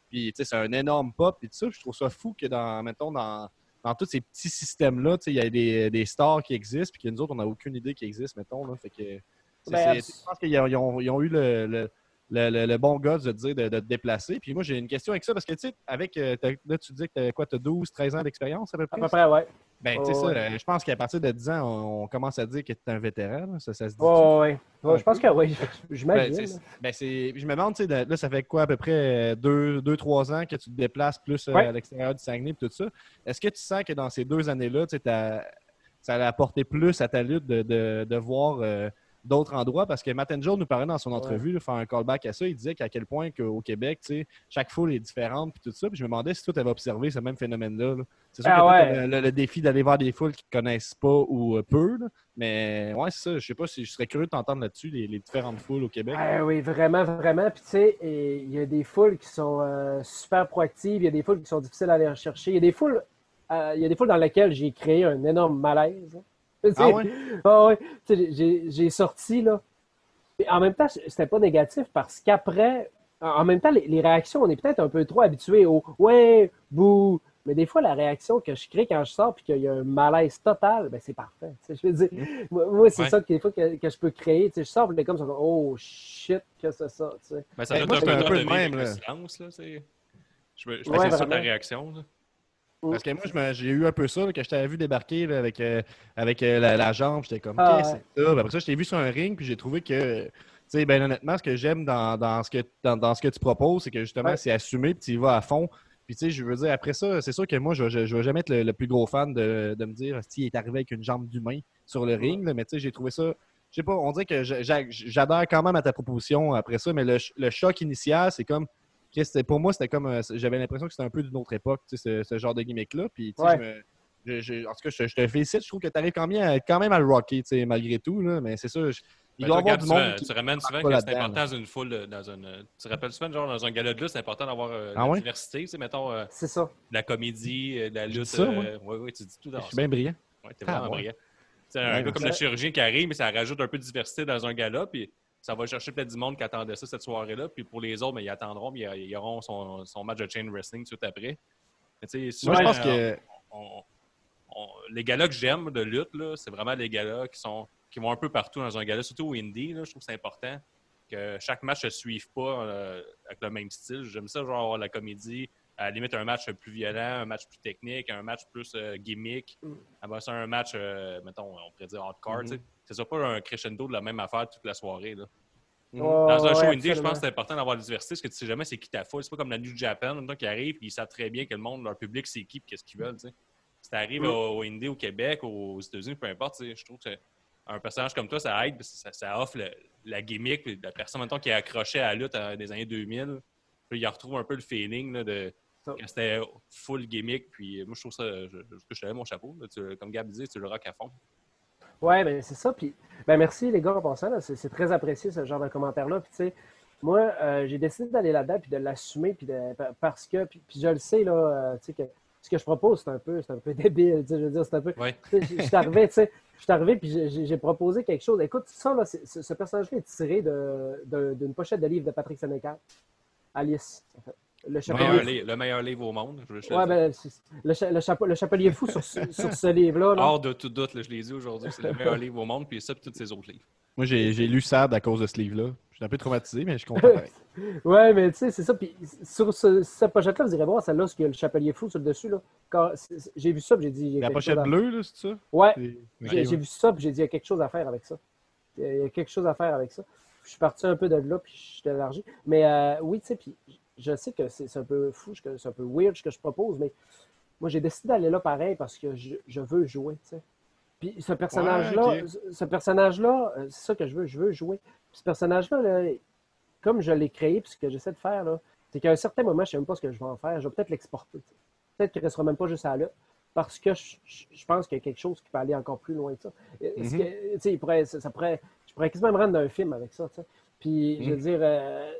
Puis, tu sais, c'est un énorme pop, puis tout ça. Je trouve ça fou que dans, mettons, dans, dans tous ces petits systèmes-là, tu sais, il y a des, des stars qui existent, puis que nous autres, on n'a aucune idée qu'ils existent, mettons. Là, fait que, Ben, je pense qu'ils ont, ils ont- eu le, le- le, bon gars de te dire de, de te déplacer. Puis moi, j'ai une question avec ça, parce que, tu sais, avec, euh, là, tu dis que tu as quoi, tu as 12, 13 ans d'expérience à peu À près? peu près, ouais. Ben, tu sais, ouais. euh, je pense qu'à partir de 10 ans, on, on commence à dire que tu es un vétéran. là. Ça, ça se dit. Ouais. Ouais, je pense que oui. Ben, J'imagine. ben, je me demande, tu sais, là, ça fait quoi, à peu près 2-3 ans que tu te déplaces plus euh, Ouais. à l'extérieur du Saguenay et tout ça. Est-ce que tu sens que dans ces deux années-là, tu sais, ça a apporté plus à ta lutte de, de- de voir euh, d'autres endroits? Parce que Matt Angel nous parlait dans son entrevue, là, faire un callback à ça, il disait qu'à quel point qu'au Québec, tu sais, chaque foule est différente puis tout ça. Puis je me demandais si toi, tu avais observé ce même phénomène-là. là. C'est sûr Ah que ouais. le, le défi d'aller voir des foules qui ne connaissent pas ou euh, peu, là. mais ouais, c'est ça. Je sais pas si je serais curieux de t'entendre là-dessus, les, les différentes foules au Québec. Ah oui, vraiment, vraiment. Puis tu sais, il y a des foules qui sont euh, super proactives, il y a des foules qui sont difficiles à aller rechercher. Il y a des foules, euh, il y a des foules dans lesquelles j'ai créé un énorme malaise. Ah ouais? ah ouais. J'ai- j'ai sorti, là. Et en même temps, c'était pas négatif parce qu'après, en même temps, les, les réactions, on est peut-être un peu trop habitués au ouais, bouh. Mais des fois, la réaction que je crée quand je sors puis qu'il y a un malaise total, ben c'est parfait. Tu sais, je veux dire, moi, moi, c'est Ouais. ça que des fois que, que je peux créer. Tu sais, je sors, les comme ça, oh shit, que c'est ça. Tu sais. Ben, ça Ben, doit moi, un un peu de même, silence, là, c'est... Je, me- je Ouais, pense que c'est ça ta réaction. là. Parce que moi, j'ai eu un peu ça, là, quand je t'avais vu débarquer là, avec, euh, avec euh, la, la jambe. J'étais comme, Ah, qu'est-ce que c'est ça? Puis après ça, je t'ai vu sur un ring, puis j'ai trouvé que, tu sais, ben honnêtement, ce que j'aime dans, dans, ce que, dans, dans ce que tu proposes, c'est que justement, Ouais. c'est assumé, puis tu y vas à fond. Puis tu sais, je veux dire, après ça, c'est sûr que moi, je, je vais jamais être le, le plus gros fan de, de me dire, si il est arrivé avec une jambe d'humain sur le ring, là, mais tu sais, j'ai trouvé ça. Je sais pas, on dirait que j'a- j'a- j'adhère quand même à ta proposition après ça, mais le, le choc initial, c'est comme. Pour moi, c'était comme. euh, J'avais l'impression que c'était un peu d'une autre époque, tu sais, ce, ce genre de gimmick-là. Puis, tu sais, Ouais. je me- je- je- en tout cas, je, je te félicite. Je trouve que tu arrives quand même, à, quand même à le rocker, tu sais, malgré tout. Là, mais c'est ça. je- il doit avoir Gab, du tu, monde. qui- tu ramènes souvent que c'est important dans une foule, euh, dans une. Tu te rappelles souvent, genre, dans un gala de lutte, c'est important d'avoir euh, Ah la ouais? diversité, tu sais, mettons, euh, C'est ça. la comédie, euh, la lutte. ça, euh, ouais, ouais, tu dis tout dans Je suis bien brillant. Ouais, t'es Ah, vraiment ouais. brillant. C'est un gars comme le chirurgien qui arrive, mais ça rajoute un peu de diversité dans un gala, puis ça va chercher peut-être du monde qui attendait ça cette soirée-là. Puis pour les autres, mais ils attendront, mais ils, ils auront son, son match de chain wrestling tout après. Mais Moi, je pense que. on- on- les galas que j'aime de lutte, c'est vraiment les galas qui sont qui vont un peu partout dans un gala, surtout au indie. Là, je trouve que c'est important que chaque match ne se suive pas euh, avec le même style. J'aime ça, genre avoir la comédie, à la limite un match plus violent, un match plus technique, un match plus euh, gimmick. Mm. Après ça, un match, euh, mettons, on pourrait dire hardcore. Tu sais. Que ce soit pas un crescendo de la même affaire toute la soirée. Là. Mhm. Dans un show ouais, indie, je pense que c'est important d'avoir la diversité parce que tu sais jamais c'est qui ta foule. C'est pas comme la New Japan, en même temps, qui arrive et ils savent très bien que le monde, leur public, c'est qui qu'est-ce qu'ils veulent. tu. Si t'arrives Mm. au, au indie, au Québec, aux États-Unis, peu importe, tu je trouve que un personnage comme toi, ça aide, ça, ça offre le- la gimmick, puis la personne mettons, qui est accrochée à la lutte euh, des années 2000. Puis il retrouve un peu le feeling là, de quand c'était full gimmick. Puis moi, je trouve ça, je, je, je te lève mon chapeau. là. Tu- comme Gab disait, tu le rock à fond. Ouais, ben c'est ça. Puis, ben merci les gars en passant. là. C'est très apprécié ce genre de commentaire-là. Puis, tu sais, moi, euh, j'ai décidé d'aller là-dedans puis de l'assumer puis de- parce que, puis, puis je le sais là, euh, tu sais que ce que je propose c'est un peu, c'est un peu débile. Tu sais, je veux dire, c'est un peu. Ouais. Tu sais, Je suis arrivé, tu sais, je suis arrivé puis j'ai- proposé quelque chose. Écoute, ça là, ce ce personnage-là est tiré de- de- d'une pochette de livre de Patrick Sénécal, Alice. en fait. Le chapelier. meilleur, livre, le meilleur livre au monde. Je le Ouais, ben, le, cha- le, chape- le chapelier fou sur, ce- sur ce livre-là. là. Hors de tout doute, là, je l'ai dit aujourd'hui, c'est le meilleur livre au monde, puis ça, puis tous ces autres livres. Moi, j'ai j'ai lu Sad à cause de ce livre-là. suis un peu traumatisé, mais je suis content. pareil. Ouais, mais tu sais, c'est ça. Puis sur ce- cette pochette-là, vous irez voir celle-là, ce qu'il y a le chapelier fou sur le dessus. J'ai vu ça, puis j'ai dit. il y a La quelque pochette chose à- bleue, là, c'est ça? Ouais, j'ai ouais. vu ça, puis j'ai dit, il y a quelque chose à faire avec ça. Il y a- il y a quelque chose à faire avec ça. Je suis parti un peu de là, puis je suis élargi. Mais euh, oui, tu sais, puis je sais que c'est un peu fou, c'est un peu weird ce que je propose, mais moi, j'ai décidé d'aller là pareil parce que je, je veux jouer, tu sais. Puis ce personnage-là, Ouais, ce- personnage-là, euh, c'est ça que je veux, je veux jouer. Puis ce personnage-là, là, comme je l'ai créé, puis ce que j'essaie de faire, là, c'est qu'à un certain moment, je ne sais même pas ce que je vais en faire. Je vais peut-être l'exporter. Peut-être qu'il ne restera même pas juste à là, parce que je, pense qu'il y a quelque chose qui peut aller encore plus loin que ça. Mhm. que, tu sais, il pourrait, ça, ça pourrait, je pourrais quasiment me rendre dans un film avec ça. Puis, je veux Mhm. dire, euh,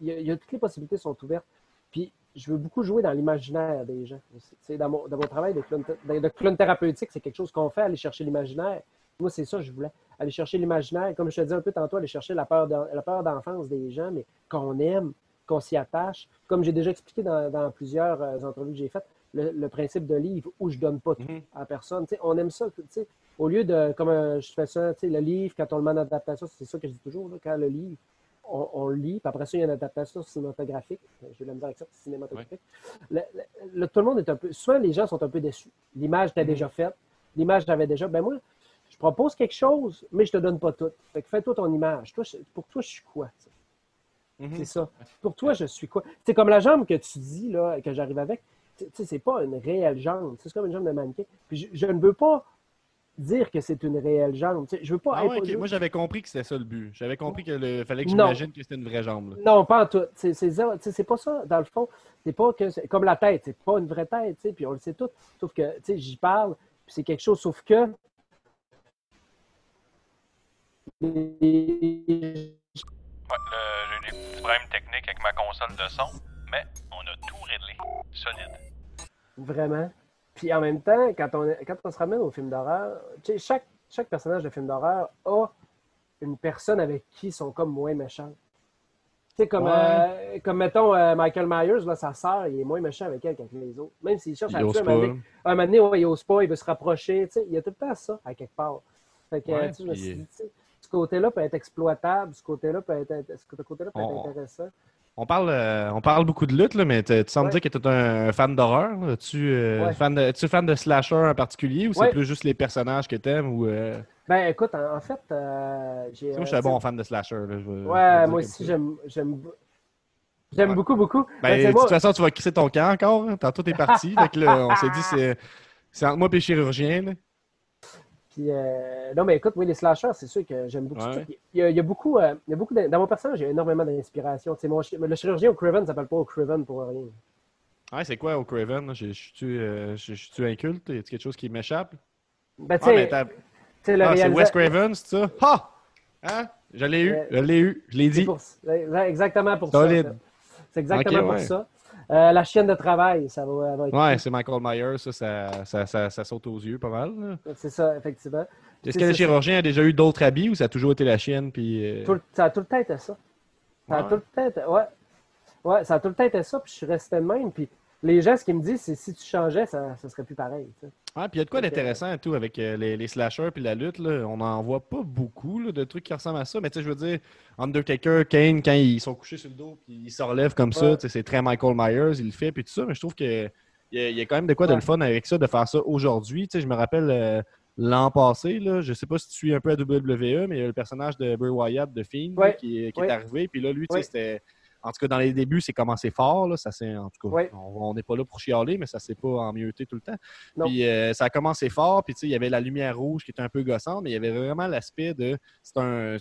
il y, a- il y a toutes les possibilités sont ouvertes. Puis, je veux beaucoup jouer dans l'imaginaire des gens. aussi. Dans, mon, dans mon travail de clown, de, de clown thérapeutique, c'est quelque chose qu'on fait, aller chercher l'imaginaire. Moi, c'est ça que je voulais. Aller chercher l'imaginaire, comme je te disais un peu tantôt, aller chercher la peur la peur d'enfance des gens, mais qu'on aime, qu'on s'y attache. Comme j'ai déjà expliqué dans, dans plusieurs euh, entrevues que j'ai faites, le, le principe de livre où je donne pas tout Mhm. à personne. Tu sais, on aime ça. Au lieu de, comme euh, je fais ça, le livre, quand on le met en adaptation, c'est ça que je dis toujours, là, quand le livre, on, lit, puis après ça, il y a une adaptation cinématographique. J'ai de la misère avec ça, cinématographique. Le- le- le- tout le monde est un peu. Souvent, les gens sont un peu déçus. L'image était déjà faite. L'image l'avait déjà. Ben moi, je propose quelque chose, mais je te donne pas tout. Fait que fais-toi ton image. Toi, je- pour toi, je suis quoi? Mhm. C'est ça. Pour toi, je suis quoi? C'est comme la jambe que tu dis, là, que j'arrive avec. Tu sais, c'est pas une réelle jambe. C'est comme une jambe de mannequin. Puis je, je ne veux pas dire que c'est une réelle jambe. Je veux pas. Ah ouais, Moi, j'avais compris que c'était ça le but. J'avais compris qu'il fallait que j'imagine que c'était une vraie jambe. là. Non, pas en tout. C'est pas ça, dans le fond. C'est pas que. c'est Comme la tête, c'est pas une vraie tête, puis on le sait tout. Sauf que, tu sais, j'y parle, puis c'est quelque chose, sauf que. Ouais, le- j'ai eu des petits problèmes techniques avec ma console de son, mais on a tout réglé. Solide. Vraiment? Puis en même temps, quand on, quand on se ramène au film d'horreur, chaque, chaque personnage de film d'horreur a une personne avec qui ils sont comme moins méchants. Tu sais, comme, Ouais. euh, comme mettons euh, Michael Myers, là, sa sœur, il est moins méchant avec elle qu'avec les autres. Même s'il cherche à Il ose tuer, un moment donné, un moment donné, ouais, il ose pas, il veut se rapprocher. Tu sais, il y a tout le temps ça, à quelque part. Fait que, Ouais, tu sais, je me puis- suis dit, tu sais, ce côté-là peut être exploitable, ce côté-là peut être, ce côté-là peut être On- intéressant. On parle, euh, on parle beaucoup de lutte, là, mais tu sembles Ouais. dire que tu es un, fan d'horreur. là. Tu Ouais. fan de, es-tu fan de slasher en particulier ou c'est Ouais. plus juste les personnages que t'aimes ou euh... Ben écoute, en, en fait, euh, j'ai. Moi, je euh, suis un bon fan de slasher. là, je vais- je vais Ouais, moi aussi, j'aime. J'aime beaucoup, beaucoup. Ben, Ben, de moi- toute façon, tu vas crisser ton camp encore. hein. Tantôt, t'es parti. que là, on s'est dit, c'est, c'est entre moi et chirurgien. là. Puis, euh, non, mais écoute, oui, les slashers, c'est sûr que j'aime beaucoup Ouais. Il y a, il y a beaucoup, euh, il y a beaucoup dans mon personnage, il y a énormément d'inspiration. Tu sais, mon le chirurgien au Craven ne s'appelle pas au Craven pour rien. Ouais, c'est quoi au Craven? là? Je suis-tu euh, inculte? Y a quelque chose qui m'échappe? Ben, tu Ah, sais, tu sais, ah, c'est réalisa- Wes Craven, c'est ça? Ha! Hein? Je l'ai eu, Euh, je l'ai eu, je l'ai dit. pour- exactement pour Solide. ça. C'est exactement pour ouais. ça. Euh, la chienne de travail, ça va, va être- Ouais, c'est Michael Myers, ça ça, ça, ça, ça saute aux yeux pas mal. C'est ça, effectivement. Est-ce que le chirurgien a déjà eu d'autres habits ou ça a toujours été la chienne? Puis, euh, Tout le- ça a tout le temps été ça. Ça a Ouais. tout le temps été, ouais. Ouais, ça a tout le temps été ça, puis je suis resté de même. Puis les gens, ce qu'ils me disent, c'est si tu changeais, ça, ça serait plus pareil. Puis il y a de quoi d'intéressant et tout avec euh, les, les slashers puis la lutte. Là. On n'en voit pas beaucoup là, de trucs qui ressemblent à ça. Mais tu sais, je veux dire, Undertaker, Kane, quand ils sont couchés sur le dos puis ils se relèvent comme ça, Ouais. c'est très Michael Myers, il le fait puis tout ça. Mais je trouve que il y, y a quand même de quoi de le fun avec ça, de faire ça aujourd'hui. Tu sais, je me rappelle euh, l'an passé, là, je sais pas si tu suis un peu à WWE, mais il y a le personnage de Bray Wyatt de Fiend Ouais. qui, est- qui est arrivé. Puis là, lui, tu sais, Ouais. c'était. En tout cas, dans les débuts, c'est commencé fort. Là. Ça en tout cas, on n'est pas là pour chialer, mais ça s'est pas emmioté tout le temps. Non. Puis euh, ça a commencé fort, puis tu sais, il y avait la lumière rouge qui était un peu gossante, mais il y avait vraiment l'aspect de.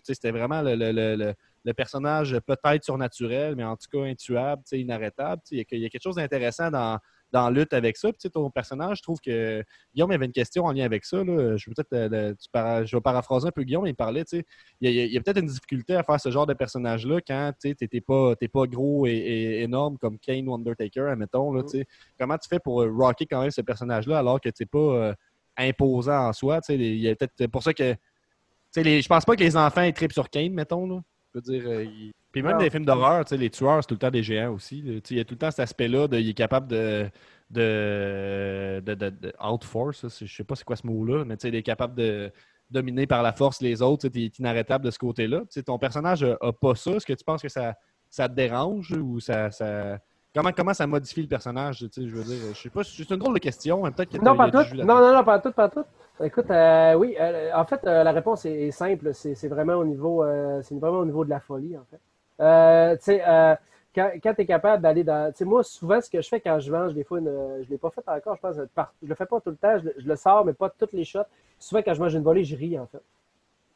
C'était vraiment le, le- le- le- le personnage peut-être surnaturel, mais en tout cas intuable, inarrêtable. Y, a il y a quelque chose d'intéressant dans, dans Lutte avec ça. Puis, ton personnage, je trouve que Guillaume avait une question en lien avec ça. Là. Je, vais peut-être, je vais paraphraser un peu Guillaume, il parlait, tu sais, il y a, peut-être une difficulté à faire ce genre de personnage-là quand tu n'es pas, t'es pas gros et, énorme comme Kane ou Undertaker, admettons. Là. Comment tu fais pour euh, rocker quand même ce personnage-là alors que tu n'es pas euh, imposant en soi? Il y a peut-être pour ça que. Les, je pense pas que les enfants ils trippent sur Kane, mettons. Là. Je veux dire, euh, Puis même Non. dans les films d'horreur, tu sais, les tueurs, c'est tout le temps des géants aussi. Il y a tout le temps cet aspect-là de il est capable de. de, de, de, de outforce, je sais pas c'est quoi ce mot-là, mais tu sais, il est capable de, dominer par la force les autres, tu es inarrêtable de ce côté-là. Ton personnage a, a pas ça. Est-ce que tu penses que ça, ça te dérange ou ça. ça... Comment, comment ça modifie le personnage? Tu sais, je veux dire, je sais pas, c'est une drôle de question, peut-être que Non, pas tout. Non, non, non, pas tout, pas tout. Écoute, euh, oui, euh, en fait, euh, la réponse est, est simple. C'est vraiment au niveau, c'est vraiment au niveau de la folie, en fait. Euh, tu sais, euh, quand, quand tu es capable d'aller dans. Tu sais, moi, souvent, ce que je fais quand je mange, des fois, une, je l'ai pas fait encore, je pense. Je le fais pas tout le temps, je, le- je le sors, mais pas toutes les shots. Souvent, quand je mange une volée, je ris, en fait.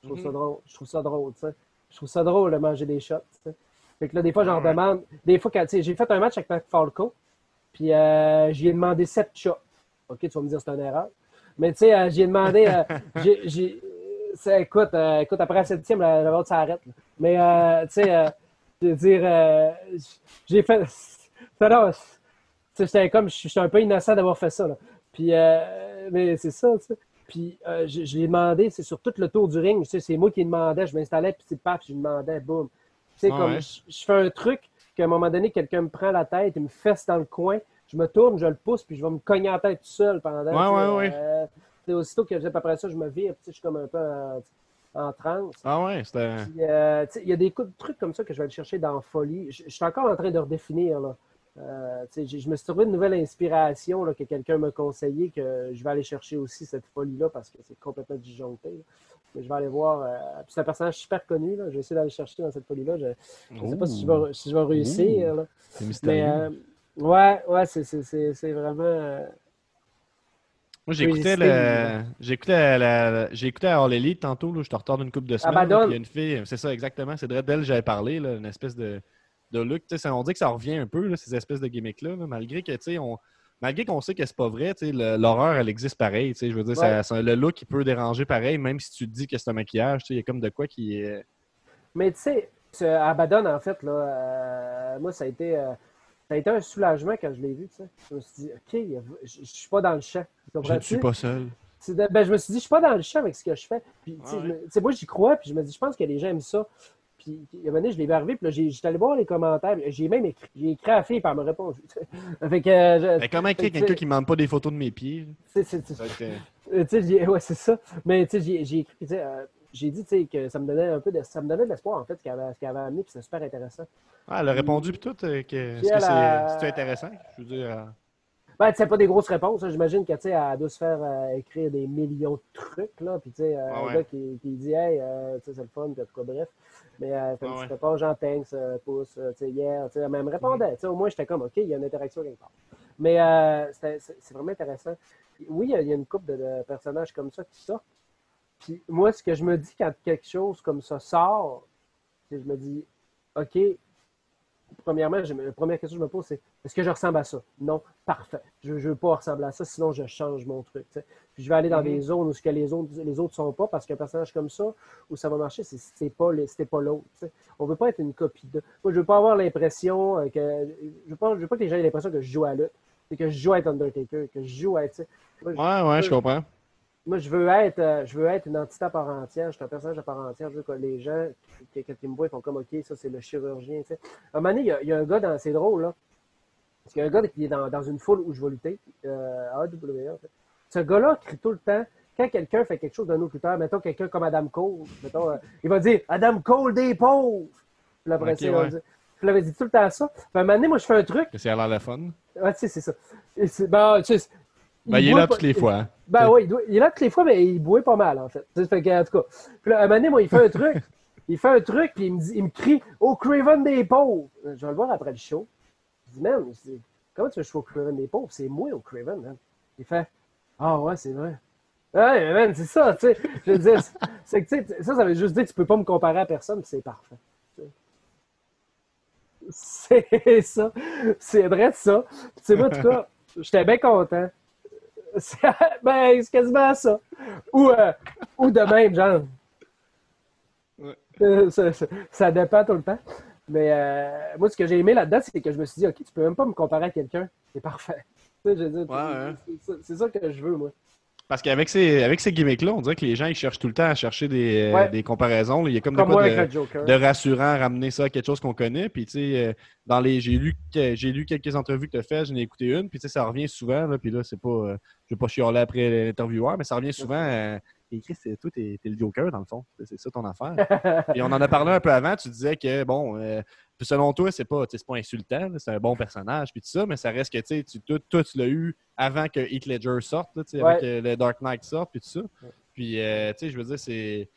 Je trouve ça drôle. Je trouve ça drôle, tu sais. Je trouve ça drôle de manger des shots, tu sais. Fait que là, des fois, j'en demande. Des fois, quand, tu sais, j'ai fait un match avec Mac Falco, puis euh, j'y ai demandé sept shots. OK, tu vas me dire c'est une erreur. Mais tu sais, euh, demandé. euh, j'ai, j'ai- c'est- écoute, euh, écoute, après la septième, la, la vôtre s'arrête. Mais euh, tu sais, euh, je veux dire, euh, j'ai fait. non, J'étais comme, je suis un peu innocent d'avoir fait ça. Là. Puis, euh, mais c'est ça, tu sais. Puis, euh, je, je lui ai demandé, c'est sur tout le tour du ring, tu sais, c'est moi qui demandais, je m'installais, puis c'est paf, je lui demandais, boum. Tu sais, Ah comme, ouais. je, je fais un truc qu'à un moment donné, quelqu'un me prend la tête, il me fesse dans le coin, je me tourne, je le pousse, puis je vais me cogner la tête tout seul pendant. Ouais, ouais, ouais. euh, aussitôt que après ça, je me vire, tu sais, je suis comme un peu en, transe. Ah ouais, c'était. Euh, il y a des coups de trucs comme ça que je vais aller chercher dans Folie. Je, je suis encore en train de redéfinir. Là. Euh, je me suis trouvé une nouvelle inspiration là, que quelqu'un m'a conseillé que je vais aller chercher aussi cette folie-là parce que c'est complètement disjoncté. là. Mais je vais aller voir. euh, puis c'est un personnage super connu. Là. Je vais essayer d'aller chercher dans cette folie-là. Je ne sais pas si je vais, si je vais réussir. C'est Mais mystérieux. euh, ouais, ouais, c'est vraiment. Euh, Moi, j'écoutais le... j'écoutais la... écouté à All Elite tantôt, là, je te retourne une couple de semaines. là, Abaddon. puis Il y a une fille, c'est ça exactement, c'est de d'elle j'avais parlé, là, une espèce de, de look. Ça- on dit que ça revient un peu, là, ces espèces de gimmicks-là, là, malgré que, tu sais, on... Malgré qu'on sait que c'est pas vrai, l'horreur, elle existe pareil. Je veux dire, ça- Ouais. ça- le look, il peut déranger pareil, même si tu te dis que c'est un maquillage. Il y a comme de quoi qui est. Mais tu sais, Abaddon, en fait, là, euh, moi, ça a été. euh, ça a été un soulagement quand je l'ai vu, tu sais. Je me suis dit, OK, je, je suis pas dans le champ. Je ne suis pas seul. De- ben, je me suis dit, je suis pas dans le champ avec ce que je fais. Puis, Ouais, je me- moi, j'y crois, puis je me dis, je pense que les gens aiment ça. Puis, il y a un moment donné, je l'ai vu arriver, puis là, j'étais allé voir les commentaires, j'ai même écrit, j'ai écrit à la fille, puis elle m'a répondu. Fait que, euh, je- Mais comment écrire quelqu'un qui ne demande pas des photos de mes pieds? c'est- c'est- être, euh, tu sais, j'ai- ouais, c'est ça. Mais tu sais, j'ai j'ai écrit, tu sais, euh, j'ai dit, que ça me donnait un peu de, ça me donnait de l'espoir, en fait, ce qu'elle avait, amené, puis c'est super intéressant. Ah, elle a répondu puis tout. euh, que... Est-ce que elle a- c'est c'est intéressant? Je veux dire. euh, Ben, sais, pas des grosses réponses. hein. J'imagine que, tu sais, elle doit se faire euh, écrire des millions de trucs, là. Puis, tu sais, euh, Ah un ouais. gars qui, qui dit, hey, tu sais, c'est le fun, puis cas, bref. Mais, euh, fait une Ah petite ouais. réponse, genre, thanks, euh, pouce, tu sais, hier, tu sais, elle me répondait. Tu sais, au moins, j'étais comme, OK, il y a une interaction quelque part. Mais, euh, c'est c'est vraiment intéressant. Oui, il y a- il y a une couple de, de personnages comme ça qui sortent. Puis, moi, ce que je me dis quand quelque chose comme ça sort, c'est que je me dis, OK, premièrement, je la première question que je me pose, c'est est-ce que je ressemble à ça? Non, parfait. Je ne veux pas ressembler à ça, sinon je change mon truc. Puis je vais aller dans des zones où ce que les autres les autres sont pas, parce qu'un personnage comme ça, où ça va marcher, c'est pas c'était pas l'autre. On veut pas être une copie de. Moi, je veux pas avoir l'impression euh, que. Je veux pas, je veux pas que les gens aient l'impression que je joue à lutte. C'est que je joue à être Undertaker, que je joue à être. je- Ouais, ouais, je comprends. Moi, je veux être, euh, je veux être une entité à part entière. Je suis un personnage à part entière. Je veux que les gens, qui- ils me voient, ils font comme OK, ça c'est le chirurgien. tu sais. À un moment donné, il y a, il y a un gars dans. C'est drôle, là. Parce qu'il y a un gars qui est dans, dans une foule où je vais lutter, euh, à AWA, en fait. Ce gars-là crie tout le temps. Quand quelqu'un fait quelque chose d'un autre lutteur, mettons quelqu'un comme Adam Cole, mettons, euh, il va dire Adam Cole des pauvres. Puis après ouais. dire- il va dire tout le temps ça. Puis à un moment donné, moi, je fais un truc. C'est à l'air le fun. Ouais, tu sais, c'est ça. Ben, tu sais, Ben, il est là pas- toutes les fois. hein. ben oui, il, doit- il est là toutes les fois, mais il bouait pas mal, en fait. Ça fait que, en tout cas. Puis là, un moment donné, moi, il fait un truc. il fait un truc, puis il me, dit, il me crie Au Craven des pauvres. Je vais le voir après le show. Je dis, man, comment tu veux que je sois au Craven des pauvres? C'est moi au Craven, man. Il fait Ah ouais, c'est vrai. Ouais, man, c'est ça, tu sais. Je veux dire, c'est- que, tu sais, ça, ça veut juste dire que tu peux pas me comparer à personne, c'est parfait. C'est ça. C'est vrai de ça. Tu sais, moi, en tout cas, j'étais bien content. Ben, c'est quasiment ça. Ou, euh, ou de même, genre. Euh, Ça, ça- ça dépend tout le temps. Mais euh, moi, ce que j'ai aimé là-dedans, c'est que je me suis dit, OK, tu peux même pas me comparer à quelqu'un. C'est parfait. Ouais, c'est ça que je veux, moi. Parce qu'avec ces, avec ces gimmicks-là, on dirait que les gens ils cherchent tout le temps à chercher des, euh, Ouais. des comparaisons. Il y a comme, Comme de, quoi de, rassurant à ramener ça à quelque chose qu'on connaît. Puis, tu sais, euh, dans les, j'ai lu, j'ai lu quelques entrevues que tu as faites, j'en ai écouté une. Puis, tu sais, ça revient souvent. Là, puis là, c'est pas, euh, je vais pas chialer après l'intervieweur, mais ça revient souvent. euh, Et Chris, c'est- toi, t'es le Joker, dans le fond. C'est- ça ton affaire. Puis on en a parlé un peu avant. Tu disais que, bon, euh, puis selon toi, c'est pas, pas insultant. C'est un bon personnage, puis tout ça, mais ça reste que, tu sais, toi, tu l'as eu avant que Heath Ledger sorte, là, avec Ouais. euh, le Dark Knight sorte, puis tout ça. Puis, euh, tu sais, je veux dire, c'est.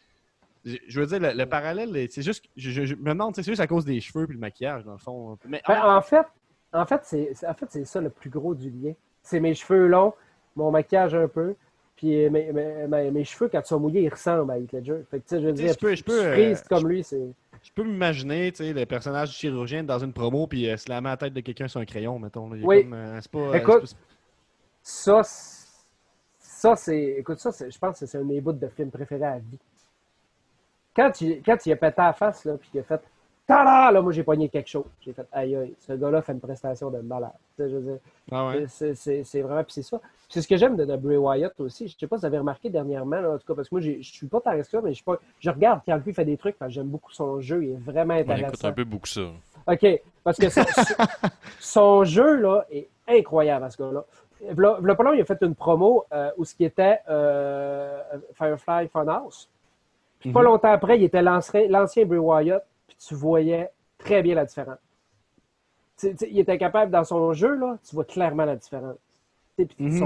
Je veux dire, le, le parallèle, est- c'est juste. Je, je- je me demande, c'est juste à cause des cheveux puis le maquillage, dans le fond. Mais Ben, en fait, en fait, c'est en fait, c'est ça le plus gros du lien. C'est mes cheveux longs, mon maquillage un peu, puis euh, mes, mes, mes- mes cheveux, quand ils sont mouillés, ils ressemblent à Heath Ledger. Fait que, tu sais, je veux dire, je peux- je peux, freeze euh, comme lui, c'est... je peux m'imaginer, tu sais, le personnage du chirurgien dans une promo puis euh, se la met à la tête de quelqu'un sur un crayon, mettons. là. Il est Oui. comme, euh, pas. Écoute, Ça, ça c'est... Écoute, ça, je pense que c'est un de mes bouts de film préférés à vie. Quand il, quand il a pété la face, là, puis qu'il a fait « Tada! » Là, moi, j'ai pogné quelque chose. J'ai fait « Aïe, aïe, ce gars-là fait une prestation de malade. » Tu sais, je veux dire, Ah ouais? C'est- vraiment, puis c'est ça. C'est ce que j'aime de, de Bray Wyatt aussi. Je sais pas si vous avez remarqué dernièrement, là, en tout cas, parce que moi, je suis pas tant ça, mais je, suis pas, je regarde quand lui fait des trucs, parce que j'aime beaucoup son jeu, il est vraiment On écoute intéressant. un peu beaucoup ça. OK, parce que son, son jeu, là, est incroyable, à ce gars-là. Long, il a fait une promo euh, où ce qui était euh, Firefly Funhouse. Puis pas Mhm. longtemps après, il était l'ancien Bray Wyatt, puis tu voyais très bien la différence. Il était capable, dans son jeu, là, tu vois clairement la différence. Puis Mhm.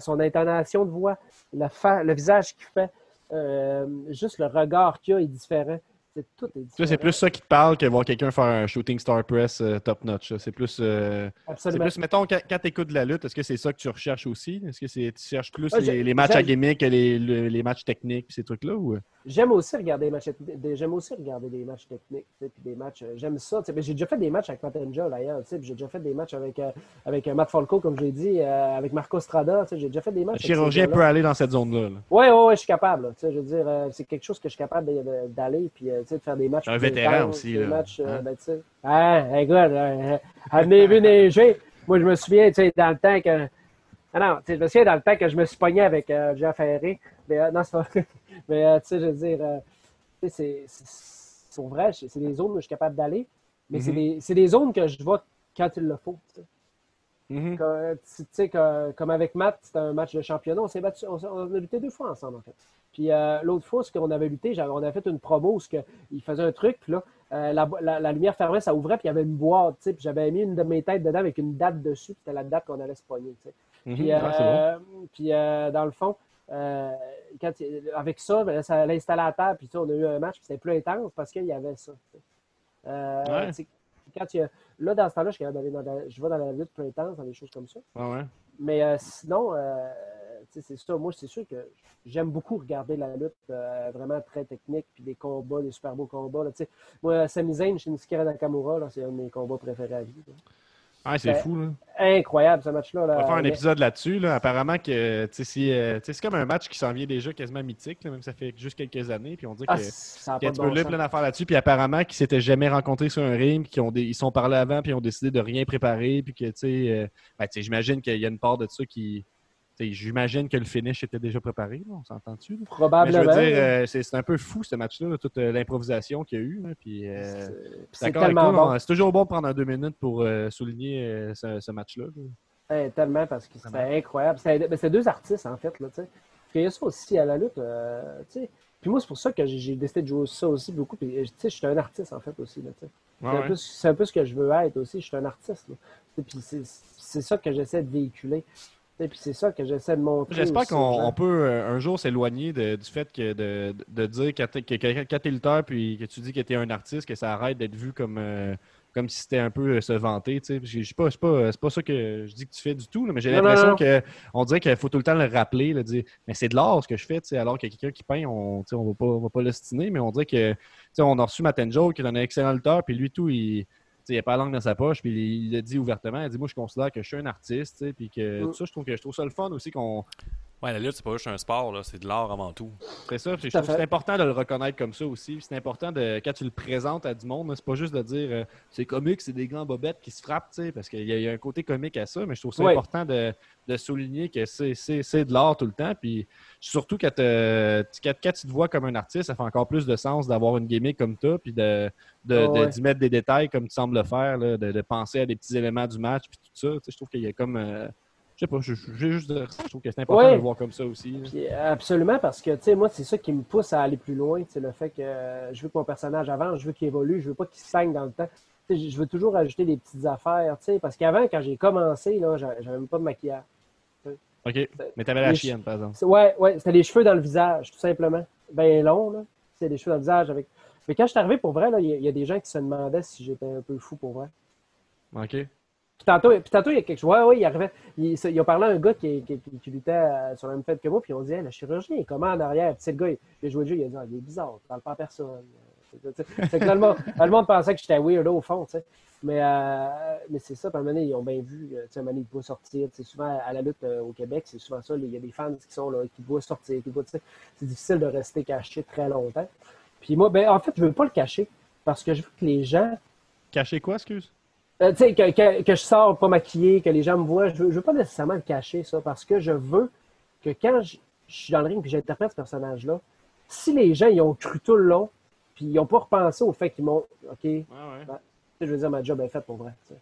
son, intonation de voix, la le visage qu'il fait, euh, juste le regard qu'il a est différent. C'est tout est différent. Ça, c'est plus ça qui te parle que voir quelqu'un faire un shooting star press euh, top notch. C'est plus. euh, plus, mettons, quand, quand tu écoutes de la lutte, est-ce que c'est ça que tu recherches aussi? Est-ce que tu cherches plus Ouais, les, j'ai- les matchs à j'ai- gimmick que les, le- les matchs techniques ces trucs-là? Ou... J'aime aussi regarder des matchs, j'aime aussi regarder des matchs techniques, puis des matchs. euh, J'aime ça. J'ai déjà fait des matchs avec Matt Angel d'ailleurs, tu sais, puis j'ai déjà fait des matchs avec, euh, avec Matt Falco, comme je l'ai dit, euh, avec Marco Strada. tu sais, J'ai déjà fait des Le matchs. avec chirurgien peut aller dans cette zone-là. là. Ouais, ouais, je suis capable. là, tu sais, je veux dire, euh, c'est quelque chose que je suis capable d'aller, puis de faire des matchs. Un vétéran aussi, Des là. matchs, euh, Hein? ben, tu sais. Ah, écoute, euh, amenez vu neiger. Moi, je me souviens, tu sais, dans le temps que. Ah non, tu sais, je me souviens dans le temps que je me suis pogné avec euh, Jean Ferré. Mais euh, non, c'est pas vrai. Mais euh, tu sais, je veux dire, tu sais, c'est- vrai, c'est des zones où je suis capable d'aller, mais c'est Mhm. des, c'est des zones que je vais quand il le faut. tu sais. Mhm. Que- comme avec Matt, c'était un match de championnat. On s'est battu, on, on a lutté deux fois ensemble, en fait. Puis euh, l'autre fois, ce qu'on avait lutté, on avait fait une promo où ce que, il faisait un truc, puis là, euh, la, la- la lumière fermait, ça ouvrait, puis il y avait une boîte, tu sais, puis j'avais mis une de mes têtes dedans avec une date dessus, puis c'était la date qu'on allait se pogner, tu sais. Mhm. Puis, Ah, bon. euh, puis dans le fond, quand, avec ça, ben, ça à terre, puis tu on a eu un match, puis c'était plus intense parce qu'il y avait ça. tu Ouais. tu quand a- là, dans ce temps-là, je, vais dans la lutte plus intense, dans des choses comme ça. Ah ouais. Mais sinon, tu c'est ça. Moi, c'est sûr que j'aime beaucoup regarder la lutte euh, vraiment très technique, puis des combats, des super beaux combats. Là, tu sais. moi, Sami Zayn, Shinsuke Nakamura, là, c'est un de mes combats préférés à vie. là. Ah, c'est fou, là. Incroyable, ce match-là. Là. On va faire un épisode là-dessus. Là. Apparemment que euh, c'est comme un match qui s'en vient déjà quasiment mythique, là, même ça fait juste quelques années. Puis on dit Ah, ça y a bon plein d'affaires là-dessus. Puis apparemment qu'ils s'étaient jamais rencontrés sur un ring, qu'ils ont des- ils sont parlé avant, puis ils ont décidé de rien préparer. Puis que, tu sais, euh, ben, j'imagine qu'il y a une part de ça qui. Tu J'imagine que le finish était déjà préparé, là, on s'entend-tu? là? Mais je Probablement. veux dire, euh, c'est c'est un peu fou ce match-là, là, toute euh, l'improvisation qu'il y a eu. puis, euh, C'est- c'est tellement bon. on- C'est toujours bon de prendre deux minutes pour souligner ce, ce match-là. là. Ouais, tellement parce que c'était incroyable. C'était deux artistes, en fait. Là, tu. Puis il y a ça aussi à la lutte. tu sais. Puis moi, c'est pour ça que j'ai- décidé de jouer ça aussi beaucoup. Puis, tu sais, je suis un artiste, en fait, aussi. Là, tu sais. Ouais, c'est, un peu, c'est un peu ce que je veux être aussi. Je suis un artiste. là. Tu Puis c'est, c'est ça que j'essaie de véhiculer. Sais, Puis c'est ça que j'essaie de montrer. J'espère qu'on peut euh, un jour s'éloigner du fait que de, de dire t'es que, que- quand t'es lutteur puis que tu dis que t'es un artiste, que ça arrête d'être vu comme, euh, comme si c'était un peu euh, se vanter. que pas, c'est pas, c'est pas ça que je dis que tu fais du tout, là, mais j'ai l'impression non. que on dirait qu'il faut tout le temps le rappeler, le dire mais c'est de l'art ce que je fais, alors que quelqu'un qui peint, on on va pas, on va pas l'ostiner, mais on dirait que on a reçu Matt Joe qui est un excellent lutteur, puis lui tout, il. Il a pas la langue dans sa poche, puis il, il a dit ouvertement, il a dit moi je considère que je suis un artiste, puis que Mm. tout ça, je trouve que je trouve ça le fun aussi qu'on Ouais, la lutte, c'est pas juste un sport, là, c'est de l'art avant tout. c'est ça, je trouve que c'est important de le reconnaître comme ça aussi. puis C'est important de quand tu le présentes à du monde, c'est pas juste de dire euh, c'est comique, c'est des grands bobettes qui se frappent, tu sais, parce qu'il y, y a un côté comique à ça, mais je trouve ça Ouais. important de, de souligner que c'est- c'est c'est de l'art tout le temps. Puis surtout quand, euh, tu- quand, quand tu te vois comme un artiste, ça fait encore plus de sens d'avoir une gimmick comme ça, puis de de- Ah de- ouais. d'y mettre des détails comme tu sembles le faire, là, de, de penser à des petits éléments du match, puis tout ça. Tu sais, je trouve qu'il y a comme. euh, sais pas, je, je, juste dire ça. Je trouve que c'est important Ouais. de le voir comme ça aussi. Puis, euh, absolument, parce que, tu sais, moi, c'est ça qui me pousse à aller plus loin. C'est le fait que euh, je veux que mon personnage avance, je veux qu'il évolue, je veux pas qu'il stagne dans le temps. Tu sais, je veux toujours ajouter des petites affaires, tu sais, parce qu'avant, quand j'ai commencé, là, j'a- j'avais même pas de maquillage. OK. Mais t'avais la Les chienne, par exemple. Ouais, ouais, c'était les cheveux dans le visage, tout simplement. Ben long, là. C'est les cheveux dans le visage avec. Mais quand je suis arrivé, pour vrai, y, il y a des gens qui se demandaient si j'étais un peu fou pour vrai. OK. Puis tantôt, il y a quelque chose. Ouais, ouais, il arrivait. Il, il a parlé à un gars qui, qui, luttait euh, sur la même fête que moi, puis on dit, Hey, le chirurgien comment en arrière? Puis c'est le gars, il, a joué le jeu, il a dit, ah, il est bizarre, il parle pas à personne. C'est c'est que là, le monde, pensait que j'étais weird là, au fond, tu sais. Mais, euh, mais c'est ça, à un moment donné, ils ont bien vu, euh, tu sais, un moment donné, ils te sortir. Tu sais, souvent, à la lutte euh, au Québec, c'est souvent ça, il y a des fans qui sont là, qui voient sortir, qui tu sais. C'est difficile de rester caché très longtemps. Puis moi, ben, en fait, je veux pas le cacher, parce que je veux que les gens Cacher quoi, excuse? Euh, tu sais, que, que, que je sors pas maquillé, que les gens me voient, je veux, je veux pas nécessairement le cacher, ça, parce que je veux que quand je, je suis dans le ring et j'interprète ce personnage-là, si les gens ils ont cru tout le long, puis ils n'ont pas repensé au fait qu'ils m'ont. OK, sais, je veux dire, ma job est faite pour vrai. tu sais.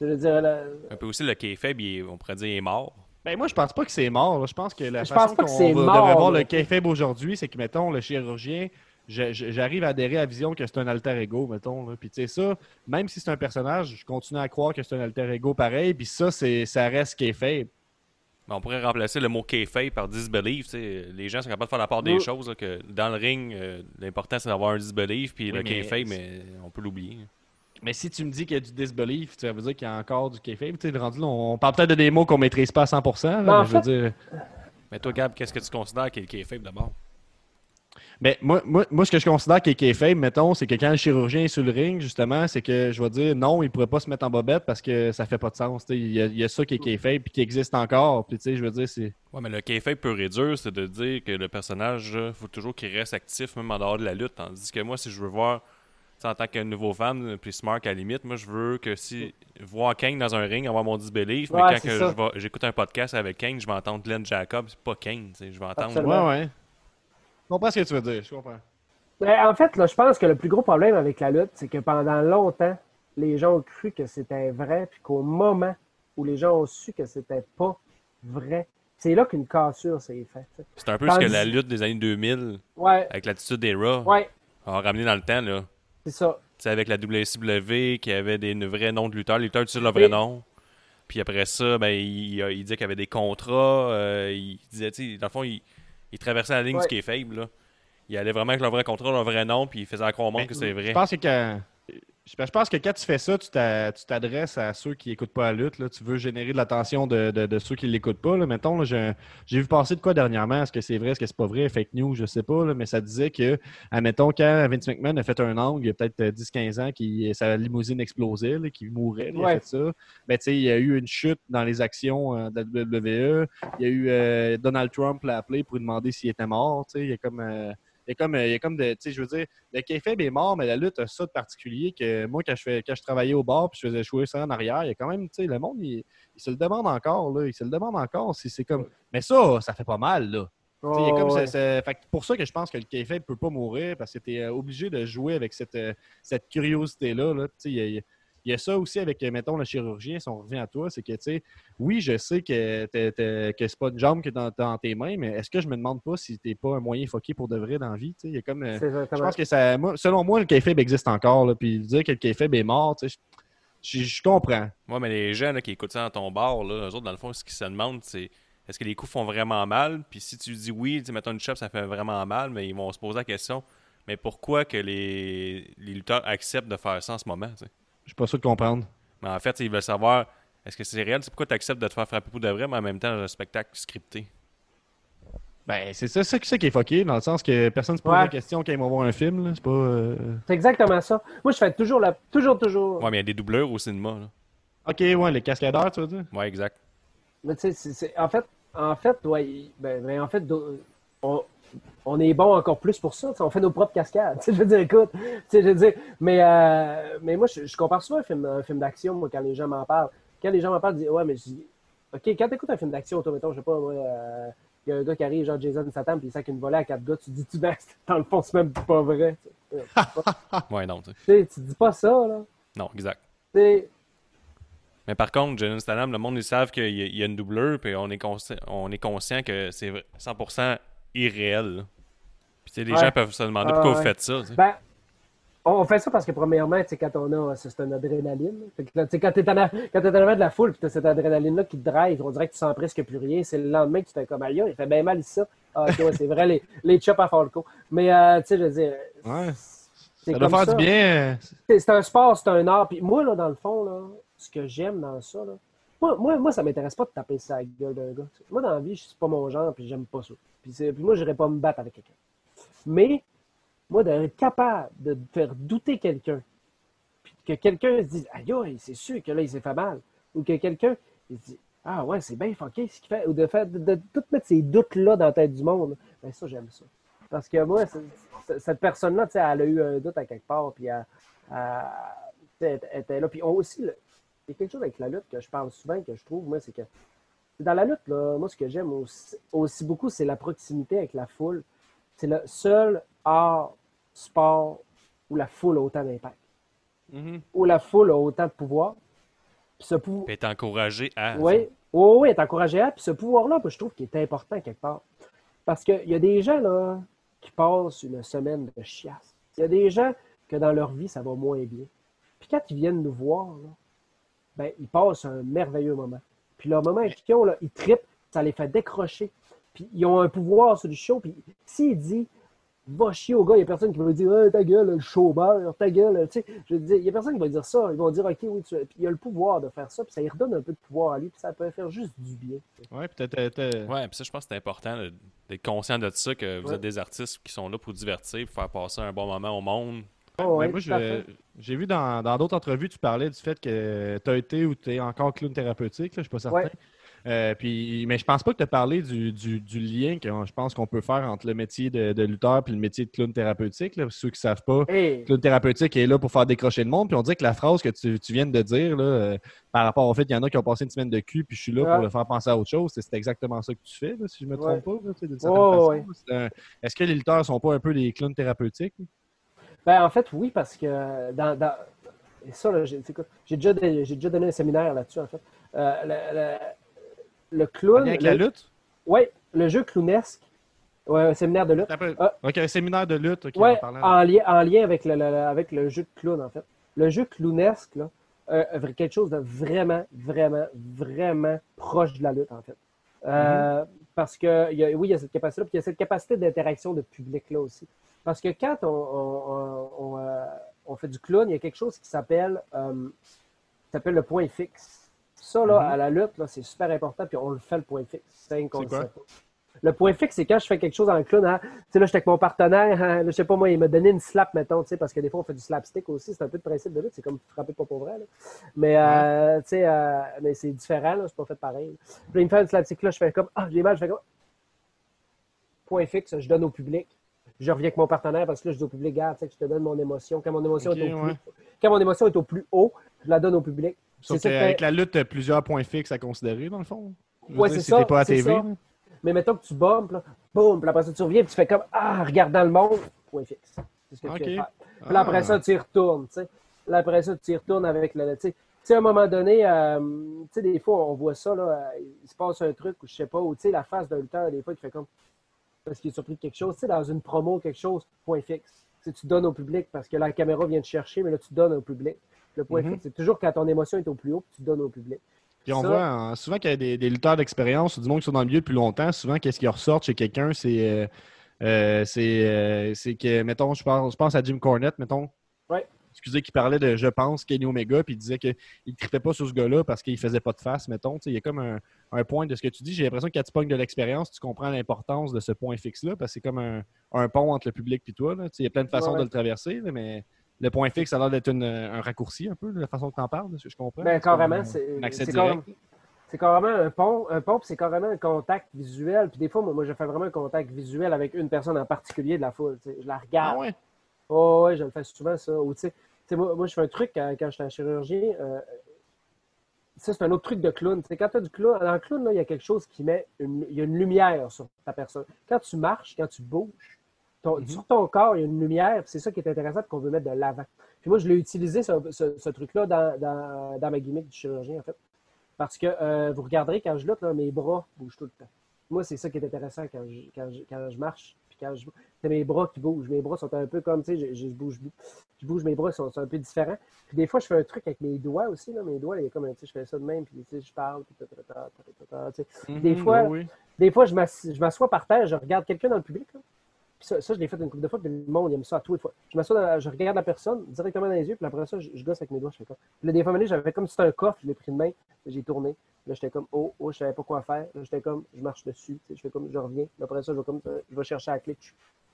Je veux dire, là, Un peu aussi, le kayfabe, il on pourrait dire, il est mort. Ben moi, je pense pas que c'est mort. Je pense que la Je façon qu'on devrait voir le kayfabe aujourd'hui, c'est que, mettons, le chirurgien, j'arrive à adhérer à la vision que c'est un alter ego, mettons. là. Puis tu sais, ça, même si c'est un personnage, je continue à croire que c'est un alter ego pareil. Puis ça, c'est ça reste kayfabe. Mais on pourrait remplacer le mot kayfabe par disbelief. Les gens sont capables de faire la part des Oui. choses. là, que dans le ring, euh, l'important c'est d'avoir un disbelief. Puis Oui, le mais kayfabe, mais on peut l'oublier. Mais si tu me dis qu'il y a du disbelief, ça veut dire qu'il y a encore du kayfabe. Tu sais, rendu là, on parle peut-être de des mots qu'on maîtrise pas à 100%. là, Ben, en mais je veux fait- dire... Mais toi, Gab, qu'est-ce que tu considères qu'est le kayfabe d'abord? Mais moi, moi, moi, ce que je considère qui est kayfabe, mettons, c'est que quand le chirurgien est sur le ring, justement, c'est que je vais dire non, il pourrait pas se mettre en bobette parce que ça fait pas de sens. tu sais. Il y, a, il y a ça qui est kayfabe puis qui existe encore. Puis tu sais, je veux dire, c'est. Ouais, mais le kayfabe et dur, c'est de dire que le personnage, il faut toujours qu'il reste actif même en dehors de la lutte. Tandis que moi, si je veux voir, en tant que nouveau fan, puis smart à la limite, moi, je veux que si voir Kane dans un ring, avoir mon disbelief, mais quand ça. j'écoute un podcast avec Kane, je vais entendre Glenn Jacobs, pas Kane. tu sais, Je vais entendre. Absolument. Ouais, ouais. Je comprends ce que tu veux dire. Je comprends. Ben, en fait, là, je pense que le plus gros problème avec la lutte, c'est que pendant longtemps, les gens ont cru que c'était vrai, puis qu'au moment où les gens ont su que c'était pas vrai, c'est là qu'une cassure s'est faite. C'est un peu ce que la lutte des années 2000, Ouais, avec l'attitude des Raw, ouais, a ramené dans le temps. Là. c'est ça. Sais, avec la WCW, qui avait des vrais noms de lutteurs. Les lutteurs utilisaient leur vrai nom. Puis après ça, ben, il, il disait qu'il y avait des contrats. euh, il disait, tu sais, dans le fond, il, il traversait la ligne Ouais. du kayfabe, là. Il allait vraiment avec leur vrai contrat, leur vrai nom, puis il faisait croire au monde que c'est vrai. Je pense que quand. Je pense que quand tu fais ça, tu t'a- tu t'adresses à ceux qui n'écoutent pas la lutte. Là. Tu veux générer de l'attention de, de- de ceux qui ne l'écoutent pas. Là. Mettons, j'ai vu passer de quoi dernièrement? Est-ce que c'est vrai, est-ce que c'est pas vrai? Fake news, je sais pas. là, mais ça disait que, admettons, quand Vince McMahon a fait un angle, il y a peut-être euh, 10-15 ans, qui, sa limousine explosait, là, qu'il mourait, il a Ouais. fait ça. Ben, il y a eu une chute dans les actions euh, de la WWE. Il y a eu euh, Donald Trump l'a appelé pour lui demander s'il était mort. Il y a comme. euh, il y a comme, euh, il y a comme de, tu sais, je veux dire, le kayfabe est mort, mais la lutte a ça de particulier que moi, quand je, fais, quand je travaillais au bar puis je faisais jouer ça en arrière, il y a quand même, tu sais, le monde, il, il se le demande encore, là. Il se le demande encore si c'est comme. Mais ça, ça fait pas mal, là. Tu sais, il y a Oh, comme ouais. fait pour ça que je pense que le kayfabe peut pas mourir parce que tu es obligé de jouer avec cette, euh, cette curiosité-là. Là. Tu sais, Il y, a- ça aussi avec, mettons, le chirurgien, si on revient à toi, c'est que, tu sais, oui, je sais que, que c'est pas une jambe que dans, dans tes mains, mais est-ce que je me demande pas si t'es pas un moyen foqué pour de vrai dans la vie? tu sais? Il y a comme, euh, C'est je pense que ça, moi, selon moi, le kayfabe existe encore. Là, puis dire que le kayfabe est mort, tu sais, je, comprends. Moi, mais les gens là, qui écoutent ça dans ton bar, là, eux autres, dans le fond, ce qu'ils se demandent, c'est est-ce que les coups font vraiment mal? Puis si tu dis oui, tu sais, mettons une chop, ça fait vraiment mal, mais ils vont se poser la question, mais pourquoi que les, les lutteurs acceptent de faire ça en ce moment? tu sais? Je suis pas sûr de comprendre. Mais en fait, ils veulent savoir est-ce que c'est réel? C'est pourquoi tu acceptes de te faire frapper pour de vrai, mais en même temps, dans un spectacle scripté. Ben, c'est ça, ça, ça qui est fucké, dans le sens que personne se pose Ouais. la question quand ils vont voir un film. là. C'est pas. euh, C'est exactement ça. Moi, je fais toujours la. Toujours, toujours. Ouais, mais il y a des doubleurs au cinéma. Là. Ok, ouais, les cascadeurs, tu veux dire? Ouais, exact. Mais tu sais, en fait, en fait, ouais, ben, ben, en fait, on, on est bon encore plus pour ça. On fait nos propres cascades. Je veux dire, écoute, je veux dire, mais, euh, mais moi, je, je compare souvent un film, un film d'action, moi, quand les gens m'en parlent. Quand les gens m'en parlent, ils disent, ouais, mais je dis, OK, quand tu écoutes un film d'action, toi, mettons, je sais pas, moi, euh, il y a un gars qui arrive, genre Jason Statham, puis il sac une volée à quatre gars, tu dis, tu ben, dans le fond, c'est même pas vrai. Ouais, non, tu sais. Tu dis pas ça, là. Non, exact. Mais par contre, Jason Statham, le monde, ils savent qu'il y, a- une doubleur, puis on est, conscient, on est conscient que c'est vrai- 100% irréel. Puis tu sais, les Ouais. gens peuvent se demander Ah, pourquoi ouais. vous faites ça. Ben, on fait ça parce que, premièrement, tu sais, quand on a, c'est c'est une adrénaline. Fait que quand t'es en, a- quand t'es en avant de la foule, puis t'as cette adrénaline-là qui te drive, on dirait que tu sens presque plus rien. C'est le lendemain que tu fais comme ailleurs, il fait bien mal ici, ça. Ah, ok, ouais, c'est vrai, les, les chops à Falco. Mais, euh, tu sais, je veux dire, Ouais. c'est Ça doit faire ça. du bien. C'est c'est un sport, c'est un art. Puis moi, là, dans le fond, là, ce que j'aime dans ça, là, moi, moi, moi ça m'intéresse pas de taper sa gueule d'un gars. Moi, dans la vie, c'est pas mon genre, puis j'aime pas ça. Puis, puis moi, j'irais pas me battre avec quelqu'un. Mais, moi, d'être capable de faire douter quelqu'un, puis que quelqu'un se dise, aïe, aïe, c'est sûr que là, il s'est fait mal. Ou que quelqu'un se dit, ah ouais, c'est bien fucké ce qu'il fait. Ou de, faire, de, tout mettre ces doutes-là dans la tête du monde. Ben, ça, j'aime ça. Parce que moi, cette personne-là, elle a eu un doute à quelque part, puis elle, elle- était là. Puis on aussi, il y a quelque chose avec la lutte que je parle souvent, que je trouve, moi, c'est que dans la lutte, là, moi, ce que j'aime aussi, aussi beaucoup, c'est la proximité avec la foule. C'est le seul art, sport où la foule a autant d'impact, Mhm. où la foule a autant de pouvoir. Puis ce pouvoir. Être encouragé à. Oui, oui, oui, est encouragé à. Puis ce pouvoir-là, moi, je trouve qu'il est important quelque part. Parce qu'il y a des gens là, qui passent une semaine de chiasse. Il y a des gens que dans leur vie, ça va moins bien. Puis quand ils viennent nous voir, là, ben, ils passent un merveilleux moment. Puis leur moment qu'ils ont, là, ils trippent, ça les fait décrocher. Puis ils ont un pouvoir sur le show. Puis s'il dit va chier au gars, il n'y a personne qui va lui dire Hey, ta gueule, le chômeur, ta gueule. Tu sais, je veux dire, il n'y a personne qui va dire ça. Ils vont dire OK, oui, tu... Puis il a le pouvoir de faire ça. Puis ça lui redonne un peu de pouvoir à lui. Puis ça peut faire juste du bien. Ouais, puis t'as- t'as- t'as- Ouais, puis ça, je pense que c'est important d'être conscient de ça, que vous Ouais. êtes des artistes qui sont là pour divertir, pour faire passer un bon moment au monde. Oh, ouais, moi, j'ai vu dans d'autres entrevues, tu parlais du fait que tu as été ou tu es encore clown thérapeutique, là, je ne suis pas certain. Ouais. Euh, puis, mais je pense pas que tu as parlé du, du- du lien que je pense qu'on peut faire entre le métier de, de lutteur et le métier de clown thérapeutique. Là. Pour ceux qui ne savent pas, Hey, clown thérapeutique est là pour faire décrocher le monde. Puis on dirait que la phrase que tu, tu viens de dire, là, euh, par rapport au fait qu'il y en a qui ont passé une semaine de cul, puis je suis là Ouais. pour le faire penser à autre chose, c'est exactement ça que tu fais, là, si je me trompe pas, Ouais, Est-ce que les lutteurs sont pas un peu des clowns thérapeutiques? Ben, en fait, oui, parce que dans. dans- et ça, là, j'ai déjà, donné- j'ai déjà donné un séminaire là-dessus, en fait. Euh, le, le- le En clown. avec la le- lutte? Oui, le jeu clownesque. Ouais, un séminaire de lutte. Ah. Ok, un séminaire de lutte. ok, Ouais, en en lien, en lien avec, le, le- le- avec le jeu de clown, en fait. Le jeu clownesque, là, euh, quelque chose de vraiment, vraiment, vraiment proche de la lutte, en fait. Euh, Parce que, il y a- oui, il y a cette capacité-là, puis il y a cette capacité d'interaction de public-là aussi. Parce que quand on, on- on- on, euh, on fait du clown, il y a quelque chose qui s'appelle euh, s'appelle le point fixe. Ça, là, Mhm. à la lutte, là, c'est super important, puis on le fait, le point fixe. C'est le quoi? Le point fixe, c'est quand je fais quelque chose en clown. hein. Tu sais, là, j'étais avec mon partenaire. hein, là, je sais pas, moi, il m'a donné une slap, mettons, tu sais, parce que des fois, on fait du slapstick aussi. C'est un peu le principe de lutte. C'est comme frapper pas pour vrai. là. Mais, euh, tu sais, euh, mais c'est différent, là. C'est pas fait pareil. là. Puis là, il me fait une slapstick, là, je fais comme, ah, j'ai mal, je fais comme, point fixe, je donne au public. Je reviens avec mon partenaire parce que là, je dis au public, regarde, tu sais, que je te donne mon émotion. Quand mon émotion, est, au ouais. plus, quand mon émotion est au plus haut, je la donne au public. Sauf C'est ça que fait- la lutte, t'as plusieurs points fixes à considérer, dans le fond. Dire, c'est si ça, pas à TV. ça. Mais mettons que tu bombes, là, boum, puis après ça, tu reviens, puis tu fais comme Ah, regarde dans le monde, point fixe. C'est ce que tu fais faire. Puis là, après Ah. ça, tu y retournes, tu sais. Là, après ça, tu y retournes avec le. Tu sais, Tu sais, à un moment donné, euh, tu sais, des fois, on voit ça, là, euh, il se passe un truc, ou je sais pas, ou tu sais, la face d'un lutteur, des fois, qui fait comme. Parce qu'il est surpris de quelque chose, tu sais, dans une promo, quelque chose, point fixe. Tu sais, tu donnes au public parce que la caméra vient te chercher, mais là, tu donnes au public. Le point Mhm. fixe, c'est toujours quand ton émotion est au plus haut, puis tu donnes au public. Puis on Ça- voit hein, souvent qu'il y a des, des lutteurs d'expérience ou du monde qui sont dans le milieu depuis longtemps. Souvent, qu'est-ce qui ressort chez quelqu'un, c'est euh, euh, c'est euh, que, mettons, je pense, je pense à Jim Cornette, mettons. Ouais. Excusez, qui parlait de, je pense, Kenny Omega, puis il disait qu'il ne trippait pas sur ce gars-là parce qu'il faisait pas de face, mettons. Il y a comme un, un point de ce que tu dis. J'ai l'impression que quand tu pognes de l'expérience, tu comprends l'importance de ce point fixe-là parce que c'est comme un, un pont entre le public et toi. là. Il y a plein de façons Ouais. de le traverser, là, mais le point fixe, ça a l'air d'être une- un raccourci un peu, la façon que tu en parles, de ce que je comprends. Ben, carrément, un- c'est c'est carrément, un pont, un pont, puis c'est carrément un contact visuel. Puis des fois, moi, moi, je fais vraiment un contact visuel avec une personne en particulier de la foule. Je la regarde. Ah ouais? Oh, ouais, je le fais souvent, ça. Ou, tu sais, tu sais, moi, moi, je fais un truc quand, quand j'étais en chirurgien. euh, ça, c'est un autre truc de clown. Quand tu as du clown, dans le clown, il y a quelque chose qui met une, il y a une lumière sur ta personne. Quand tu marches, quand tu bouges, ton- Mhm. sur ton corps, il y a une lumière. C'est ça qui est intéressant qu'on veut mettre de l'avant. Puis moi, je l'ai utilisé, ce, ce- ce truc-là, dans, dans- dans ma gimmick du chirurgien, en fait. Parce que euh, vous regarderez, quand je lutte, là, mes bras bougent tout le temps. Moi, c'est ça qui est intéressant quand je, quand je, quand je marche. Puis quand je, c'est mes bras qui bougent. Mes bras sont un peu comme, tu sais, je, je bouge, je bouge mes bras, ils sont, sont un peu différents. Puis des fois, je fais un truc avec mes doigts aussi. Là. Mes doigts, il y a comme, un- tu sais, je fais ça de même, puis tu sais, je parle, puis. Des fois- oui. Des fois, je m'ass- je m'assois par terre, je regarde quelqu'un dans le public. là. Puis ça, ça, je l'ai fait une couple de fois, puis le monde, il aime ça à tous les fois. Je m'assois, je regarde la personne directement dans les yeux, puis après ça, je, je gosse avec mes doigts, je fais comme. Puis là, des fois, j'avais comme si c'était un coffre, je l'ai pris de main, j'ai tourné. Là, j'étais comme, oh, oh, je savais pas quoi faire. Là, j'étais comme, je marche dessus, tu sais, je fais comme, je reviens. Après ça, je vais comme, je vais chercher la clé. Je,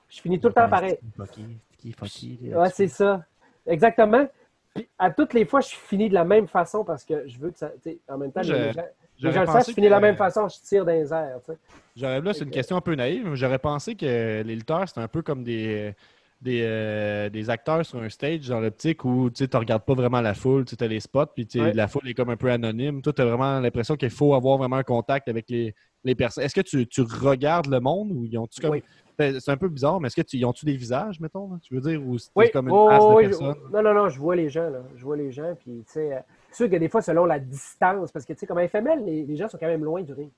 je finis tout le temps pareil. Fucky, fucky, fucky, Ouais, c'est ça. Exactement. Puis à toutes les fois, je finis de la même façon parce que je veux que ça. tu sais, En même temps, Je- les gens, les j'aurais gens le savent, je finis de la même façon, je tire dans les airs. tu sais. J'aurais là, c'est une question un peu naïve, mais j'aurais pensé que les lutteurs, c'était un peu comme des, des, euh, des acteurs sur un stage dans l'optique où tu ne regardes pas vraiment la foule, tu as les spots, puis Ouais. la foule est comme un peu anonyme. Toi, tu as vraiment l'impression qu'il faut avoir vraiment un contact avec les, les personnes. Est-ce que tu, tu regardes le monde ou ils ont-tu comme. Oui. C'est un peu bizarre, mais est-ce que tu, ils ont-tu des visages, mettons? là? Tu veux dire, ou c'est Oui, comme une oh, masse de personnes? je- non, non, non, je vois les gens, là. Je vois les gens, puis, tu sais, euh, c'est sûr que des fois, selon la distance, parce que, tu sais, comme FML, les, les gens sont quand même loin du ring.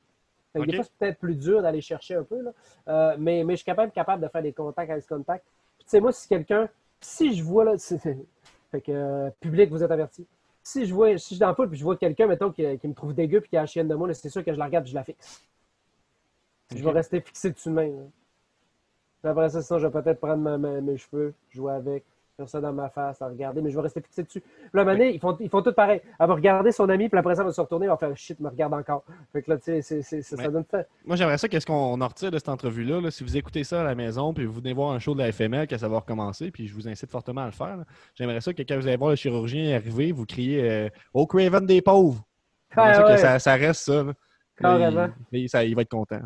Des fois, c'est peut-être plus dur d'aller chercher un peu, là. Euh, mais, mais je suis capable, capable de faire des contacts avec ce contact. Sais, moi, si quelqu'un, si je vois, là, fait que, euh, public, vous êtes averti. Si je vois, si je suis dans la foule, puis je vois quelqu'un, mettons, qui, qui me trouve dégueu, puis qui a la chienne de moi, là, c'est sûr que je la regarde, puis je la fixe. Je vais rester fixé dessus de là. Puis après ça, sinon, je vais peut-être prendre ma- ma- mes cheveux, jouer avec, faire ça dans ma face, à regarder, mais je vais rester fixé dessus. Puis là, donné, ils font, ils font tout pareil. Elle va regarder son ami, puis après ça, elle va se retourner, elle va faire shit, me regarde encore. Fait que là, tu sais, c'est- c'est- c'est- ça donne fait. Moi, j'aimerais ça, qu'est-ce qu'on en retire de cette entrevue-là. là? Si vous écoutez ça à la maison, puis vous venez voir un show de la FML, que ça va recommencer, puis je vous incite fortement à le faire. J'aimerais ça que quand vous allez voir le chirurgien arriver, vous criez euh, Au Craven des pauvres! Ah, ça ouais, que ça, ça reste ça. là. Carrément. il, il- ça- il va être content.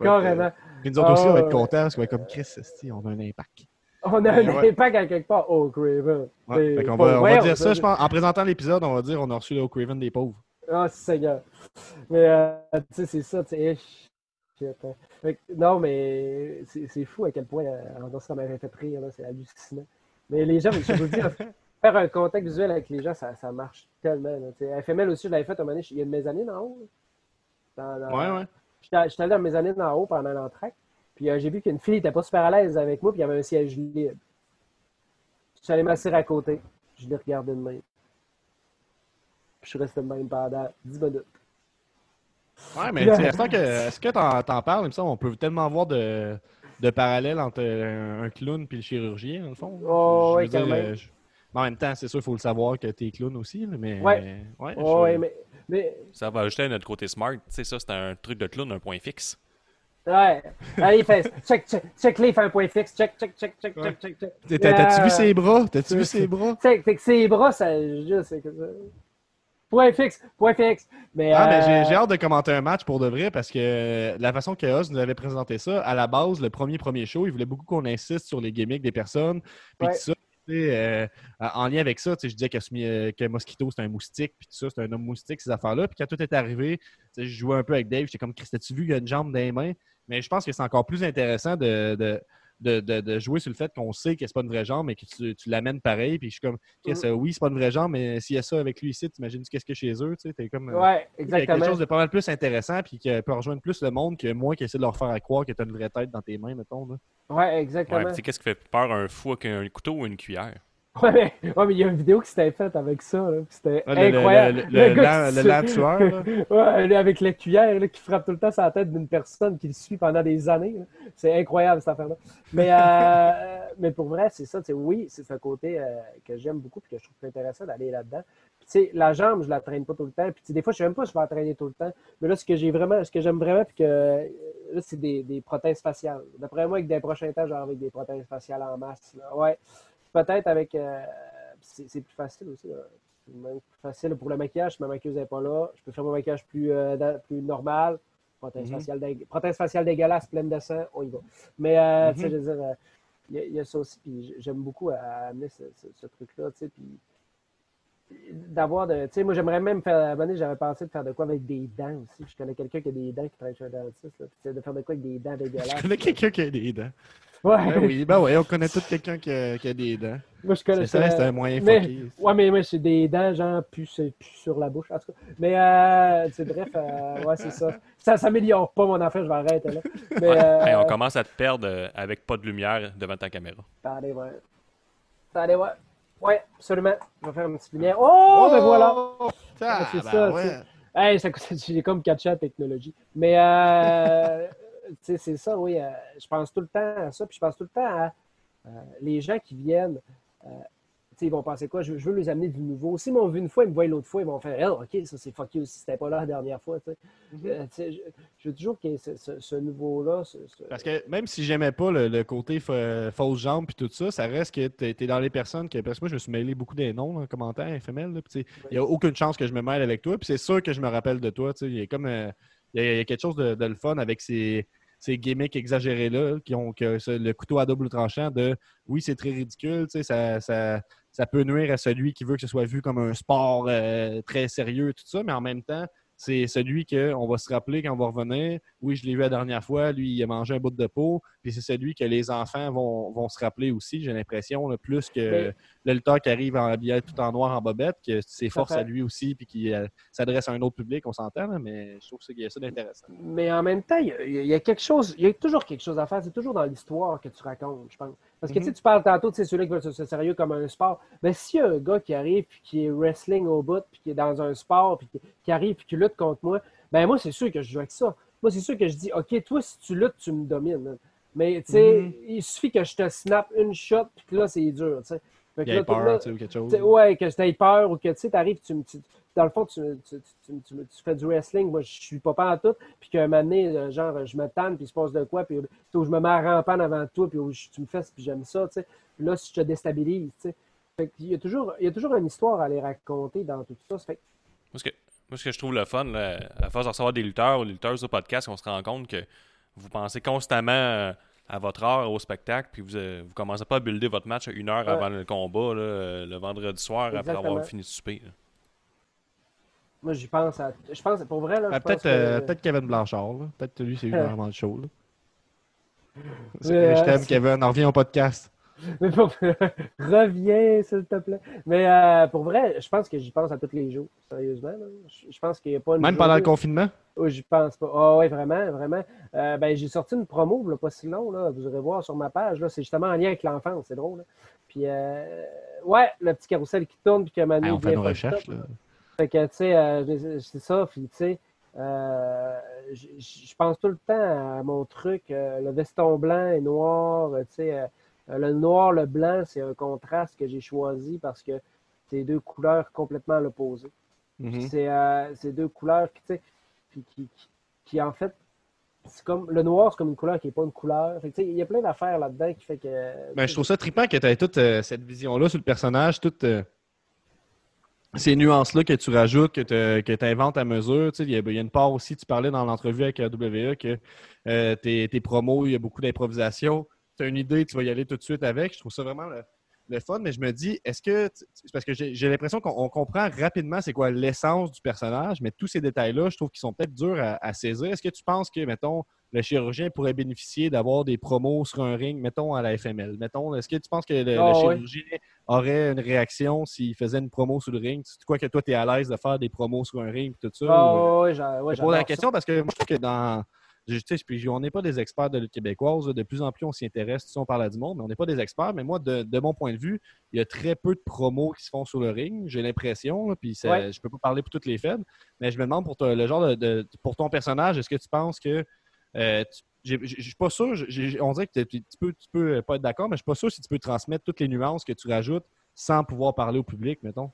carrément. Puis nous autres aussi, on va Ah, être ouais. contents parce qu'on va être comme Chris, on a un impact. On a un Ouais, impact à quelque part. Oh, Craven. Ouais, fait pas- va, on va dire ça, je pense. En présentant l'épisode, on va dire on a reçu le Craven des pauvres. Ah, Seigneur. Mais, euh, tu sais, c'est ça, tu sais. shit, hein. Fait Non, mais c'est fou à quel point euh, ça m'avait fait rire, c'est hallucinant. Mais les gens, je vous dis, faire un contact visuel avec les gens, ça, ça marche tellement. Là. FML aussi, je l'avais fait un moment donné, il y a une mezzanine en haut. Dans- dans- Ouais, ouais. J'étais allé dans la mezzanine en haut pendant l'entraque. Puis euh, j'ai vu qu'une fille n'était pas super à l'aise avec moi, puis il y avait un siège libre. Je suis allé m'asseoir à côté. Je l'ai regardé de même. Puis je suis resté de même pendant 10 minutes. Ouais, mais tu sais, est-ce que, est-ce que t'en, t'en parles, il me semble, on peut tellement voir de, de parallèles entre un, un clown et le chirurgien, dans le fond. Oh, dire, quand même. euh, je- mais en même temps, c'est sûr, il faut le savoir que t'es clown aussi, mais... Ouais. ouais, je- ouais, mais, mais Ça va ajouter à notre côté smart. Tu sais, ça, c'est un truc de clown, un point fixe. Ouais. Allez, fait, check, check, check, les, fait un point fixe. Check, check, check, check, Ouais. check, check, check. T'as- T'as-tu Euh, vu ses bras? T'as-tu vu c'est- ses bras? Check, fait que ses bras, ça, juste, c'est. Point fixe, point fixe. Mais, Ah, mais euh, j'ai, j'ai hâte de commenter un match pour de vrai parce que la façon que Oz nous avait présenté ça, à la base, le premier premier show, il voulait beaucoup qu'on insiste sur les gimmicks des personnes. Puis Ouais. tout ça, tu sais, euh, en lien avec ça, tu sais, je disais que, que Mosquito, c'était un moustique, puis tout ça, c'était un homme moustique, ces affaires-là. Puis quand tout est arrivé, tu sais, je jouais un peu avec Dave, j'étais comme, Chris, tu vu, il y a une jambe dans les mains? Mais je pense que c'est encore plus intéressant de, de, de, de- de jouer sur le fait qu'on sait que c'est pas une vraie jambe, mais que tu, tu l'amènes pareil. Puis je suis comme, Chris, Mm. euh, oui, c'est pas une vraie jambe, mais s'il y a ça avec lui ici, t'imagines qu'est-ce que chez eux, tu sais, t'es comme. euh, Ouais, il y a quelque exactement. chose de pas mal plus intéressant puis qui peut rejoindre plus le monde que moi qui essaie de leur faire à croire que tu as une vraie tête dans tes mains, mettons. Là. Ouais, Ouais, exactement. sais, qu'est-ce qui fait peur un fou avec un couteau ou une cuillère? Ouais, mais, ouais, il y a une vidéo qui s'était faite avec ça. là, puis C'était le- le- incroyable. le- le- gars le qui se- tueur, ouais, avec la cuillère là, qui frappe tout le temps sur la tête d'une personne qui le suit pendant des années. là. C'est incroyable cette affaire-là. Mais, euh, mais pour vrai, c'est ça. tu sais, Oui, c'est un côté euh, que j'aime beaucoup et que je trouve intéressant d'aller là-dedans. Puis, tu sais, la jambe, je la traîne pas tout le temps. Puis, tu sais, des fois, je sais même pas si je vais la traîner tout le temps. Mais là, ce que j'ai vraiment, ce que j'aime vraiment, puis que euh, là, c'est des, des prothèses faciales. D'après moi, avec des prochains temps, genre avec des prothèses faciales en masse. là. Ouais. Peut-être avec. euh, c'est plus facile aussi. là. C'est même plus facile pour le maquillage. Si ma maquilleuse n'est pas là, je peux faire mon maquillage plus, euh, plus normal. Prothèse, Mhm. faciale prothèse faciale dégueulasse, pleine de sang, on y va. Mais, euh, tu sais, Mhm. je veux dire, euh, il y, a- il y a ça aussi. Puis j'aime beaucoup amener ce, ce- ce truc-là. tu sais, Puis d'avoir de. Tu sais, moi, j'aimerais même faire. À j'avais pensé de faire de quoi avec des dents aussi. Je connais quelqu'un qui a des dents qui travaille chez un dentiste. Là, puis de faire de quoi avec des dents dégueulasses. Je connais quelqu'un qui a des dents. Ouais, Ben oui, ben oui, on connaît tous quelqu'un qui, a- qui a des dents. moi, je connais C'est ça, c'est un moyen mais- fucké. Ouais, mais c'est des dents, genre, plus, plus sur la bouche. En tout cas. Mais, euh, tu sais, bref, euh, ouais, c'est ça. Ça s'améliore pas, mon affaire, je vais arrêter là. Mais, euh, Hey, on commence à te perdre euh, avec pas de lumière devant ta caméra. Attendez, ouais. Attendez, ouais. Ouais, absolument. Je vais faire une petite lumière. Oh, ben voilà. Ah, c'est ben ça, ouais. c'est- Hey, ça, j'ai comme catché la technologie. Mais, euh, tu sais, c'est ça, oui. euh, je pense tout le temps à ça. Puis je pense tout le temps à euh, les gens qui viennent. Tu ils vont penser quoi? Je, je veux les amener du nouveau. S'ils m'ont vu une fois, ils me voient l'autre fois, ils vont faire oh, OK, ça c'est fucké aussi, c'était pas là la dernière fois. tu sais. Euh, tu je, je veux toujours qu'il y ait ce, ce- ce nouveau-là. ce- ce- Parce que même si j'aimais pas le, le côté fa- fausse jambe puis tout ça, ça reste que t'es es dans les personnes que. Parce que moi, je me suis mêlé beaucoup des noms dans les commentaires FML. là, tu Il n'y a aucune chance que je me mêle avec toi. Puis c'est sûr que je me rappelle de toi. tu sais, Il y a comme. euh, il y a, il y a quelque chose de, de le fun avec ces, ces gimmicks exagérés-là qui ont que ce- le couteau à double tranchant de oui, c'est très ridicule. tu sais, Ça, ça, ça peut nuire à celui qui veut que ce soit vu comme un sport euh, très sérieux, tout ça, mais en même temps, c'est celui qu'on va se rappeler quand on va revenir. Oui, je l'ai vu la dernière fois, lui, il a mangé un bout de peau. Puis c'est celui que les enfants vont, vont se rappeler aussi, j'ai l'impression, plus que Mais- le lutteur qui arrive en habillé tout en noir en bobette, que c'est force fait. à lui aussi, puis qui euh, s'adresse à un autre public, on s'entend, mais je trouve qu'il y a ça d'intéressant. Mais en même temps, il y, a, il y a quelque chose, il y a toujours quelque chose à faire. C'est toujours dans l'histoire que tu racontes, je pense. Parce que tu sais, tu parles tantôt, tu sais, celui qui veut se sérieux comme un sport. Mais s'il y a un gars qui arrive, puis qui est wrestling au bout, puis qui est dans un sport, puis qui, qui arrive, puis qui lutte contre moi, ben moi, c'est sûr que je joue avec ça. Moi, c'est sûr que je dis, OK, toi, si tu luttes, tu me domines. hein. Mais tu sais, il suffit que je te snap une shot, puis que là, c'est dur, tu sais. Fait que Il là, peur, là- sais, ou quelque chose. T'sais, ouais, que tu aies peur ou que tu arrives, tu, me- tu- dans le fond, tu, tu, tu- tu- tu fais du wrestling, moi je suis pas pas en tout, puis qu'un moment donné, euh, genre, je me tanne, puis il se passe de quoi, puis où je me mets à rampant avant toi, puis tu me fais, puis j'aime ça, tu sais. Puis là, si je te déstabilise, tu sais. Fait qu'il y a toujours, il y a toujours une histoire à aller raconter dans tout ça. Fait Moi, ce que, moi, ce que je trouve le fun, là, à force de recevoir des lutteurs ou des lutteuses au podcast, on se rend compte que vous pensez constamment euh, à votre heure au spectacle, puis vous ne vous commencez pas à builder votre match une heure Ouais. avant le combat, là, euh, le vendredi soir, après avoir fini de souper. là. moi, j'y pense à. Je pense, pour vrai, là, Ah, pense Peut-être que- euh, peut-être Kevin Blanchard. là. Peut-être que lui, c'est eu vraiment le show. Là. C'est- Euh, je t'aime, c'est- Kevin. On revient au podcast. Mais pour- Reviens, s'il te plaît. Mais euh, pour vrai, je pense que j'y pense à tous les jours, sérieusement. là. Je, pense qu'il n'y a pas une Même pendant le confinement? Oh, j'y pense pas. Ah oui, vraiment, vraiment. Euh, ben, j'ai sorti une promo, là, pas si long, là. Vous irez voir sur ma page. Là. C'est justement en lien avec l'enfance, c'est drôle. là. Puis, euh, ouais, le petit carrousel qui tourne, puis que Manu Hey, on fait nos recherches. top. là. Fait que, tu sais, euh, c'est ça, puis, tu sais, euh, je pense tout le temps à mon truc, euh, le veston blanc et noir, euh, tu sais, le noir, le blanc, c'est un contraste que j'ai choisi parce que c'est deux couleurs complètement à l'opposé. Mhm. C'est euh, c'est deux couleurs qui, tu sais, puis qui, qui, qui, en fait, c'est comme le noir, c'est comme une couleur qui n'est pas une couleur. Il y a plein d'affaires là-dedans qui fait que. Ben, je trouve ça trippant que tu aies toute euh, cette vision-là sur le personnage, toutes euh, ces nuances-là que tu rajoutes, que tu inventes à mesure. Il y, a- il y a une part aussi, tu parlais dans l'entrevue avec euh, WWE que euh, tes, tes promos, il y a beaucoup d'improvisation. Tu as une idée, tu vas y aller tout de suite avec. Je trouve ça vraiment le, le fun, mais je me dis, est-ce que. tu- Parce que j'ai l'impression qu'on on comprend rapidement c'est quoi l'essence du personnage, mais tous ces détails-là, je trouve qu'ils sont peut-être durs à, à saisir. Est-ce que tu penses que, mettons, le chirurgien pourrait bénéficier d'avoir des promos sur un ring, mettons, à la FML? Mettons, est-ce que tu penses que le, le Ah, chirurgien aurait une réaction s'il faisait une promo sur le ring? C'est quoi que toi, tu es à l'aise de faire des promos sur un ring et tout ça? Ah, ou- ouais, j'a- ouais, je pose la question parce que moi, je trouve que dans. Je- puis on n'est pas des experts de lutte québécoise. De plus en plus, on s'y intéresse. Tu sais, on parle à du monde, mais on n'est pas des experts. Mais moi, de, de mon point de vue, il y a très peu de promos qui se font sur le ring. J'ai l'impression. Puis ça- Ouais. je peux pas parler pour toutes les fêtes. Mais je me demande pour le genre de, de- pour ton personnage, est-ce que tu penses que. euh, tu- je suis pas sûr. on dirait que tu, peux, tu peux pas être d'accord, mais je suis pas sûr si tu peux transmettre toutes les nuances que tu rajoutes sans pouvoir parler au public, mettons.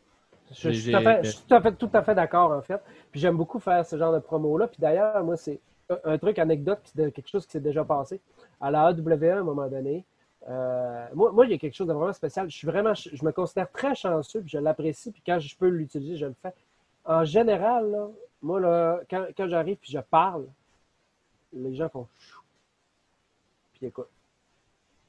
Je, je suis tout à fait, je suis tout à fait, tout à fait d'accord, en fait. Puis j'aime beaucoup faire ce genre de promo-là. Puis d'ailleurs, moi, c'est un, un truc anecdote, de- quelque chose qui s'est déjà passé. À la AWE, à un moment donné, euh, moi, moi, il y a quelque chose de vraiment spécial. Je suis vraiment, je me considère très chanceux, puis je l'apprécie, puis quand je peux l'utiliser, je le fais. En général, là, moi, là, quand, quand j'arrive puis je parle, les gens font chou, puis écoute.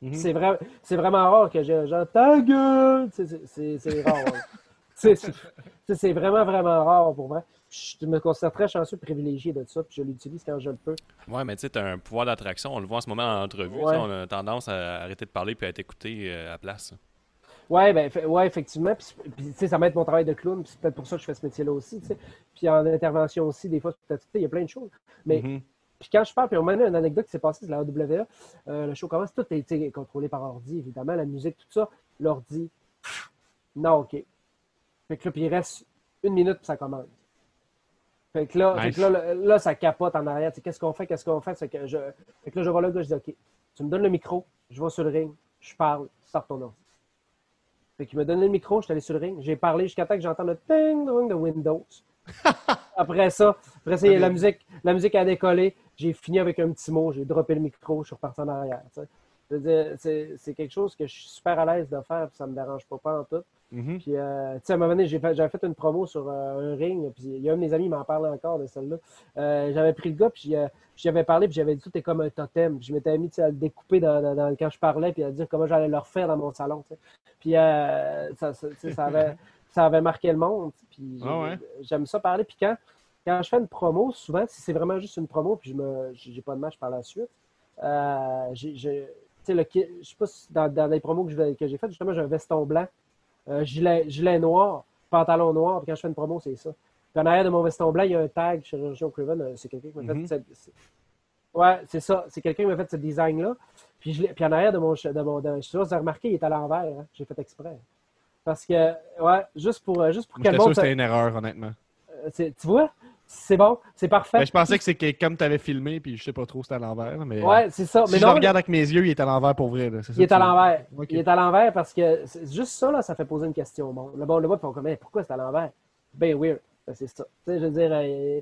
Mhm. C'est vrai, c'est vraiment rare que j'ai genre ta gueule. C'est rare. hein. C'est- vraiment, vraiment rare pour vrai. Je me considère très chanceux, privilégié de ça, puis je l'utilise quand je le peux. Ouais, mais tu sais, t'as un pouvoir d'attraction. On le voit en ce moment en entrevue. Ouais. tu On a tendance à arrêter de parler puis à t'écouter euh, à la place. Ouais, ben, ouais, effectivement. Puis, puis, tu sais, ça m'aide mon travail de clown, puis c'est peut-être pour ça que je fais ce métier-là aussi, tu sais. Puis en intervention aussi, des fois, tu il y a plein de choses. Mais Mhm. Puis quand je parle, puis on m'a donné une anecdote qui s'est passée, c'est la AWA. Euh, le show commence, tout a été contrôlé par ordi, évidemment, la musique, tout ça. L'ordi, non, OK. Fait que là, puis il reste une minute, puis ça commence. Fait que là, fait Nice. que là, là, ça capote en arrière. Qu'est-ce qu'on fait, qu'est-ce qu'on fait? Que je... Fait que là, je vois le gars, je dis, OK, tu me donnes le micro, je vais sur le ring, je parle, sors ton ordi. Fait qu'il m'a donné le micro, je suis allé sur le ring, j'ai parlé jusqu'à temps que j'entends le ding dong de Windows. après ça, après ça, la musique, la musique a décollé, j'ai fini avec un petit mot, j'ai droppé le micro, je suis reparti en arrière. Je veux dire, c'est quelque chose que je suis super à l'aise de faire, puis ça me dérange pas, pas en tout. Mhm. Puis, euh, tu sais, à un moment donné, j'ai fait- j'avais fait une promo sur euh, un ring, puis il y a un de mes amis qui m'en parle encore de celle-là. Euh, j'avais pris le gars, puis euh, j'y avais parlé, puis j'avais dit tout est comme un totem. Puis je m'étais mis à le découper dans, dans- dans- quand je parlais, puis à dire comment j'allais le refaire dans mon salon. Puis euh, ça, ça, avait, ça avait marqué le monde. Puis Ah ouais? j'aime ça parler. Puis quand, quand je fais une promo, souvent, si c'est vraiment juste une promo, puis je me j'ai pas de match par la suite, euh, j'ai, le je sais pas si dans, dans les promos que je vais- que j'ai faites, justement, j'ai un veston blanc, euh, gilet, gilet noir, pantalon noir, puis quand je fais une promo, c'est ça. Puis en arrière de mon veston blanc, il y a un tag chirurgien Craven, euh, c'est quelqu'un qui m'a fait cette- c'est- Ouais, c'est ça. C'est quelqu'un qui m'a fait ce design-là. Puis, je l'ai- puis en arrière de mon. De mon de, je sais pas si vous avez remarqué, il est à l'envers. hein. J'ai fait exprès. Parce que, ouais, juste pour, euh, juste pour Moi, monde. c'était une erreur, honnêtement. c'est- Tu vois, c'est bon, c'est parfait. Ben, je pensais que c'est que comme tu avais filmé, puis je sais pas trop, c'était à l'envers. Mais, Ouais, c'est ça. si mais je non, le regarde avec mes yeux, il est à l'envers pour vrai. là. C'est ça Il est à l'envers. Il est à l'envers parce que c'est juste ça, là, ça fait poser une question. Bon, le bon, le voit, ils font comme, Hey, pourquoi c'est à l'envers? Ben weird. Ben, c'est ça. Je veux dire, euh,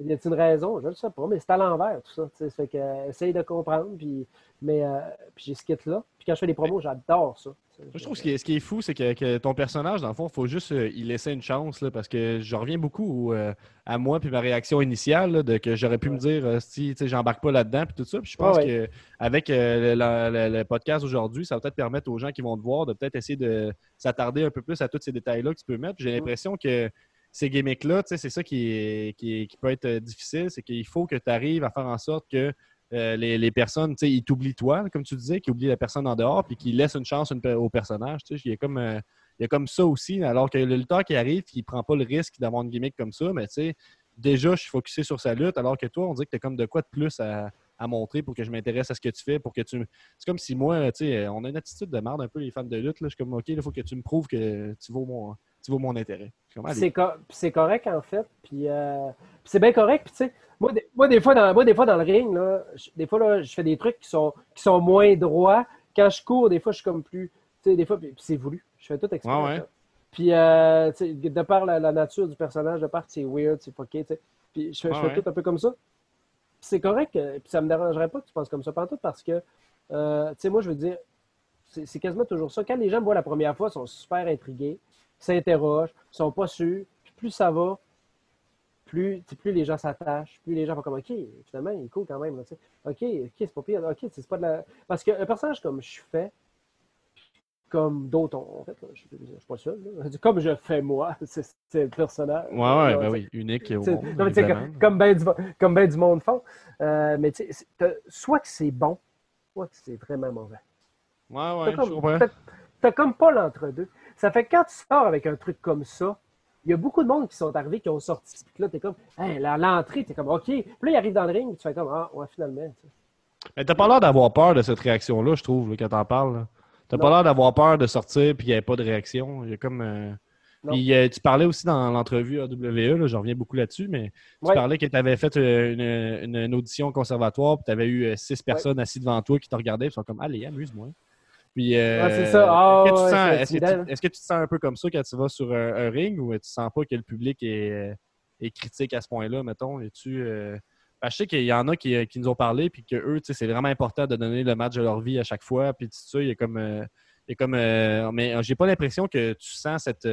y a-t-il une raison? Je ne sais pas, mais c'est à l'envers, tout ça fait que, euh, essaye de comprendre, puis, mais, euh, puis j'ai ce kit-là. Puis quand je fais des promos, j'adore ça. Je trouve que ce qui est, ce qui est fou, c'est que, que ton personnage, dans le fond, il faut juste euh, y laisser une chance, là, parce que je reviens beaucoup euh, à moi puis ma réaction initiale, là, de que j'aurais pu me dire, euh, si j'embarque pas là-dedans, puis tout ça. Puis je pense Ouais, qu'avec le, le- le- le podcast aujourd'hui, ça va peut-être permettre aux gens qui vont te voir de peut-être essayer de s'attarder un peu plus à tous ces détails-là que tu peux mettre. J'ai l'impression que ces gimmicks-là, tu sais, c'est ça qui, est- qui, est- qui peut être euh, difficile, c'est qu'il faut que tu arrives à faire en sorte que euh, les, personnes, tu sais, ils t'oublient toi, comme tu disais, qu'ils oublient la personne en dehors, puis qu'ils laissent une chance au personnage. Tu sais, il y a comme, euh, y a comme ça aussi, alors que le lutteur qui arrive, il prend pas le risque d'avoir une gimmick comme ça, mais tu sais, déjà, je suis focusé sur sa lutte, alors que toi, on dirait que tu comme de quoi de plus à, à montrer pour que je m'intéresse à ce que tu fais, pour que tu... C'est comme si moi, tu sais, on a une attitude de merde un peu, les fans de lutte, là. Je suis comme, OK, il faut que tu me prouves que tu vaux mon, tu vaux mon intérêt. C'est co- correct, en fait. Puis, euh, c'est bien correct. Puis, tu sais, moi, des, moi, des fois, dans, moi, des fois, dans le ring, là, je- des fois, là, je fais des trucs qui sont, qui sont moins droits. Quand je cours, des fois, je suis comme plus. Tu sais, des fois, c'est voulu. Je fais tout exprès. Ouais, ouais. ça. Puis, euh, tu sais, de par la, la nature du personnage, de par que c'est weird, c'est fucké, tu sais. Puis, je fais, je tout un peu comme ça. C'est correct. euh, Puis, ça me dérangerait pas que tu penses comme ça, pantoute, parce que, euh, tu sais, moi, je veux dire, c'est quasiment toujours ça. Quand les gens me voient la première fois, ils sont super intrigués, s'interrogent, sont pas sûrs. Puis plus ça va, plus, plus les gens s'attachent, plus les gens vont comme OK, finalement, il est cool quand même. là. OK, OK, c'est pas pire. OK, c'est pas de la. Parce qu'un personnage comme je fais, comme d'autres ont en fait, là, je suis je suis pas seul. là. Comme je fais moi, c'est le personnage. Ouais, ouais, ben oui, unique au monde, non, comme, comme ben du, comme ben du monde font. Euh, mais tu sais, soit que c'est bon, soit que c'est vraiment mauvais. Ouais, T'as ouais, je comprends. comme pas l'entre-deux. Ça fait que quand tu sors avec un truc comme ça, il y a beaucoup de monde qui sont arrivés, qui ont sorti. Puis là, t'es comme, hey, la- l'entrée, t'es comme, OK. Puis là, ils arrivent dans le ring, tu fais comme, ah, ouais, finalement. tu sais. Mais t'as pas l'air d'avoir peur de cette réaction-là, je trouve, là, quand t'en parles. là. T'as Non. pas l'air d'avoir peur de sortir puis il n'y avait pas de réaction. Il y a comme. euh. Puis euh, tu parlais aussi dans l'entrevue AWE, là, je reviens beaucoup là-dessus, mais tu Ouais. parlais que tu avais fait euh, une, une- une audition au conservatoire, puis tu avais eu six personnes assises devant toi qui te regardaient, puis sont comme Allez, amuse-moi. Puis, euh, Ouais, c'est ça. Ah, est-ce, que tu sens- c'est est-ce que tu- intimidant. est-ce que tu te sens un peu comme ça quand tu vas sur un, un ring ou tu sens pas que le public est, euh, est critique à ce point-là, mettons? Euh, ben, je sais qu'il y en a qui, qui nous ont parlé, puis que eux, tu sais, c'est vraiment important de donner le match de leur vie à chaque fois, puis tout ça, il y a comme. euh, il y a comme euh, mais j'ai pas l'impression que tu sens cette.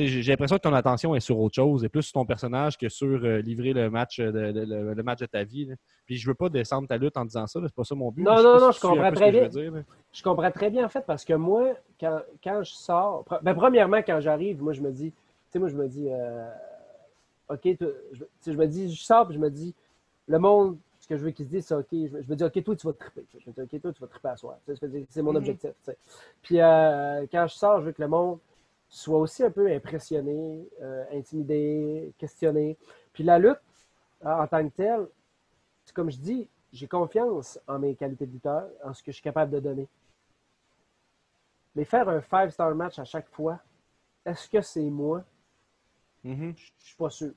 Euh, j'ai l'impression que ton attention est sur autre chose, et plus sur ton personnage que sur euh, livrer le match de, de- le, le match de ta vie. là. Puis je veux pas descendre ta lutte en disant ça, c'est pas ça mon but. Non, non, non, si je comprends très que je bien. dire. Je comprends très bien, en fait, parce que moi, quand, quand je sors, ben, premièrement, quand j'arrive, moi, je me dis, tu sais, moi, je me dis, euh, OK, je, je me dis, je sors, puis je me dis, le monde, ce que je veux qu'ils se disent, c'est OK. Je, me- je me dis, OK, toi, tu vas te triper. Je me dis, OK, toi, tu vas triper à soir. C'est mon Mhm. objectif. Puis euh, quand je sors, je veux que le monde soit aussi un peu impressionné, euh, intimidé, questionné. Puis la lutte, en tant que telle, c'est comme je dis, j'ai confiance en mes qualités de lutteur, en ce que je suis capable de donner. Mais faire un five-star match à chaque fois, est-ce que c'est moi? Mhm. Je je suis pas sûr.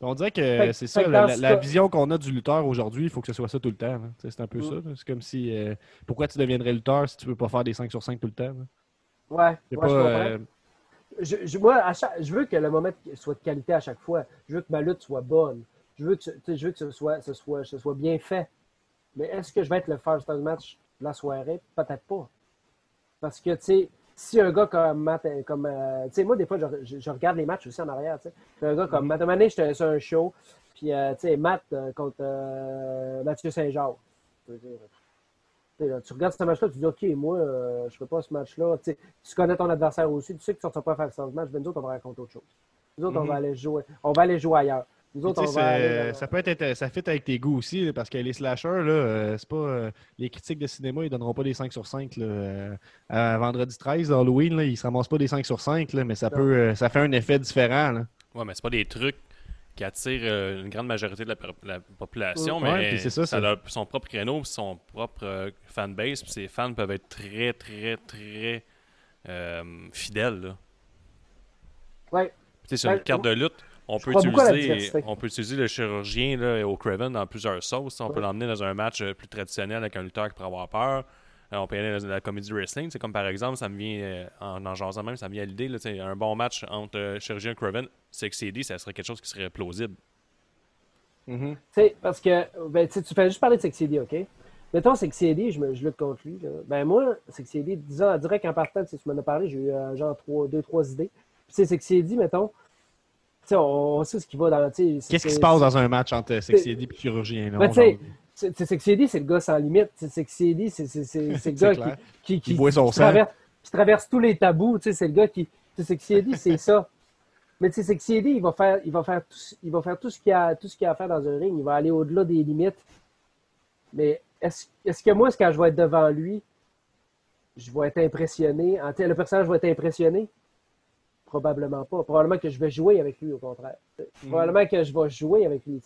On dirait que c'est ça, la, vision qu'on a du lutteur aujourd'hui, il faut que ce soit ça tout le temps. C'est un peu Mm. ça. C'est comme si. euh, pourquoi tu deviendrais lutteur si tu peux pas faire des 5 sur 5 tout le temps? ouais, pas, je comprends. euh, Je, je- moi, à chaque- je veux que le moment soit de qualité à chaque fois. Je veux que ma lutte soit bonne. Je veux que, je veux que ce, soit, ce, soit, ce soit bien fait. Mais est-ce que je vais être le first time match de la soirée? Peut-être pas. Parce que, tu sais, si un gars comme Matt, euh, comme, euh, tu sais, moi, des fois, je, je- regarde les matchs aussi en arrière, tu sais. Un gars comme Matt, un j'étais sur un show, puis, euh, tu sais, Matt euh, contre Mathieu Saint-Jean. Là, tu regardes ce match-là, tu dis, OK, moi, euh, je ne fais pas ce match-là. Tu sais, tu connais ton adversaire aussi, tu sais que tu ne sortiras pas faire ce match, mais nous autres, on va raconter autre chose. Nous autres, on, Mhm. va aller jouer, on va aller jouer ailleurs. Nous Puis, autres, tu on sais, va c'est- aller. dans- ça peut être intér- ça fit avec tes goûts aussi, parce que les slashers, là, euh, c'est pas. euh, les critiques de cinéma, ils donneront pas des 5 sur 5 là, euh, à vendredi 13, Halloween, là, ils se ramassent pas des 5 sur 5, là, mais ça Non. peut euh, ça fait un effet différent. Là. Ouais, mais c'est pas des trucs qui attirent euh, une grande majorité de la, population, Ouais, mais c'est ça, ça c'est- a son propre créneau, son propre euh, fanbase, puis ces fans peuvent être très, très, très euh, fidèles. Là. Ouais. Sur Ben, une carte de lutte, on peut, utiliser, on peut utiliser le chirurgien là, au Craven dans plusieurs sauces. On peut l'emmener dans un match plus traditionnel avec un lutteur qui pourrait avoir peur. Euh, on peut y aller dans la comédie wrestling. C'est comme par exemple, ça me vient euh, en en jasant même, ça me vient à l'idée. là, tu sais, Un bon match entre euh, chirurgien et Craven, Sexy Eddie, ça serait quelque chose qui serait plausible. Mhm. Tu sais, parce que ben, tu fais juste parler de Sexy Eddie, OK? Mettons, Sexy Eddie, je, me, je lutte contre lui. là. Ben moi, Sexy Eddie, disons, direct en partant, tu m'en as parlé, j'ai eu euh, genre trois, deux, trois idées. Puis c'est Sexy Eddie, mettons, on, on sait ce qui va dans... Qu'est-ce qui se passe dans un match entre Sexy Eddie et chirurgien? Là, Ben, c'est- c'est Sexy c'est le gars sans limite. C'est Sexy c'est c'est- c'est- c'est le gars clair. qui, qui, qui, Il boit son qui traverse, qui traverse tous les tabous. Tu sais, c'est le gars qui. Sexy Eddie, c'est ça. Mais tu sais, Sexy Eddie, il va faire, il va faire tout, il va faire tout ce qu'il a, tout ce qu'il a à faire dans un ring. Il va aller au-delà des limites. Mais est-ce est-ce que moi, quand je vais être devant lui, je vais être impressionné? En- le personnage va être impressionné? Probablement pas. Probablement que je vais jouer avec lui, au contraire. Sais, Probablement que je vais jouer avec lui.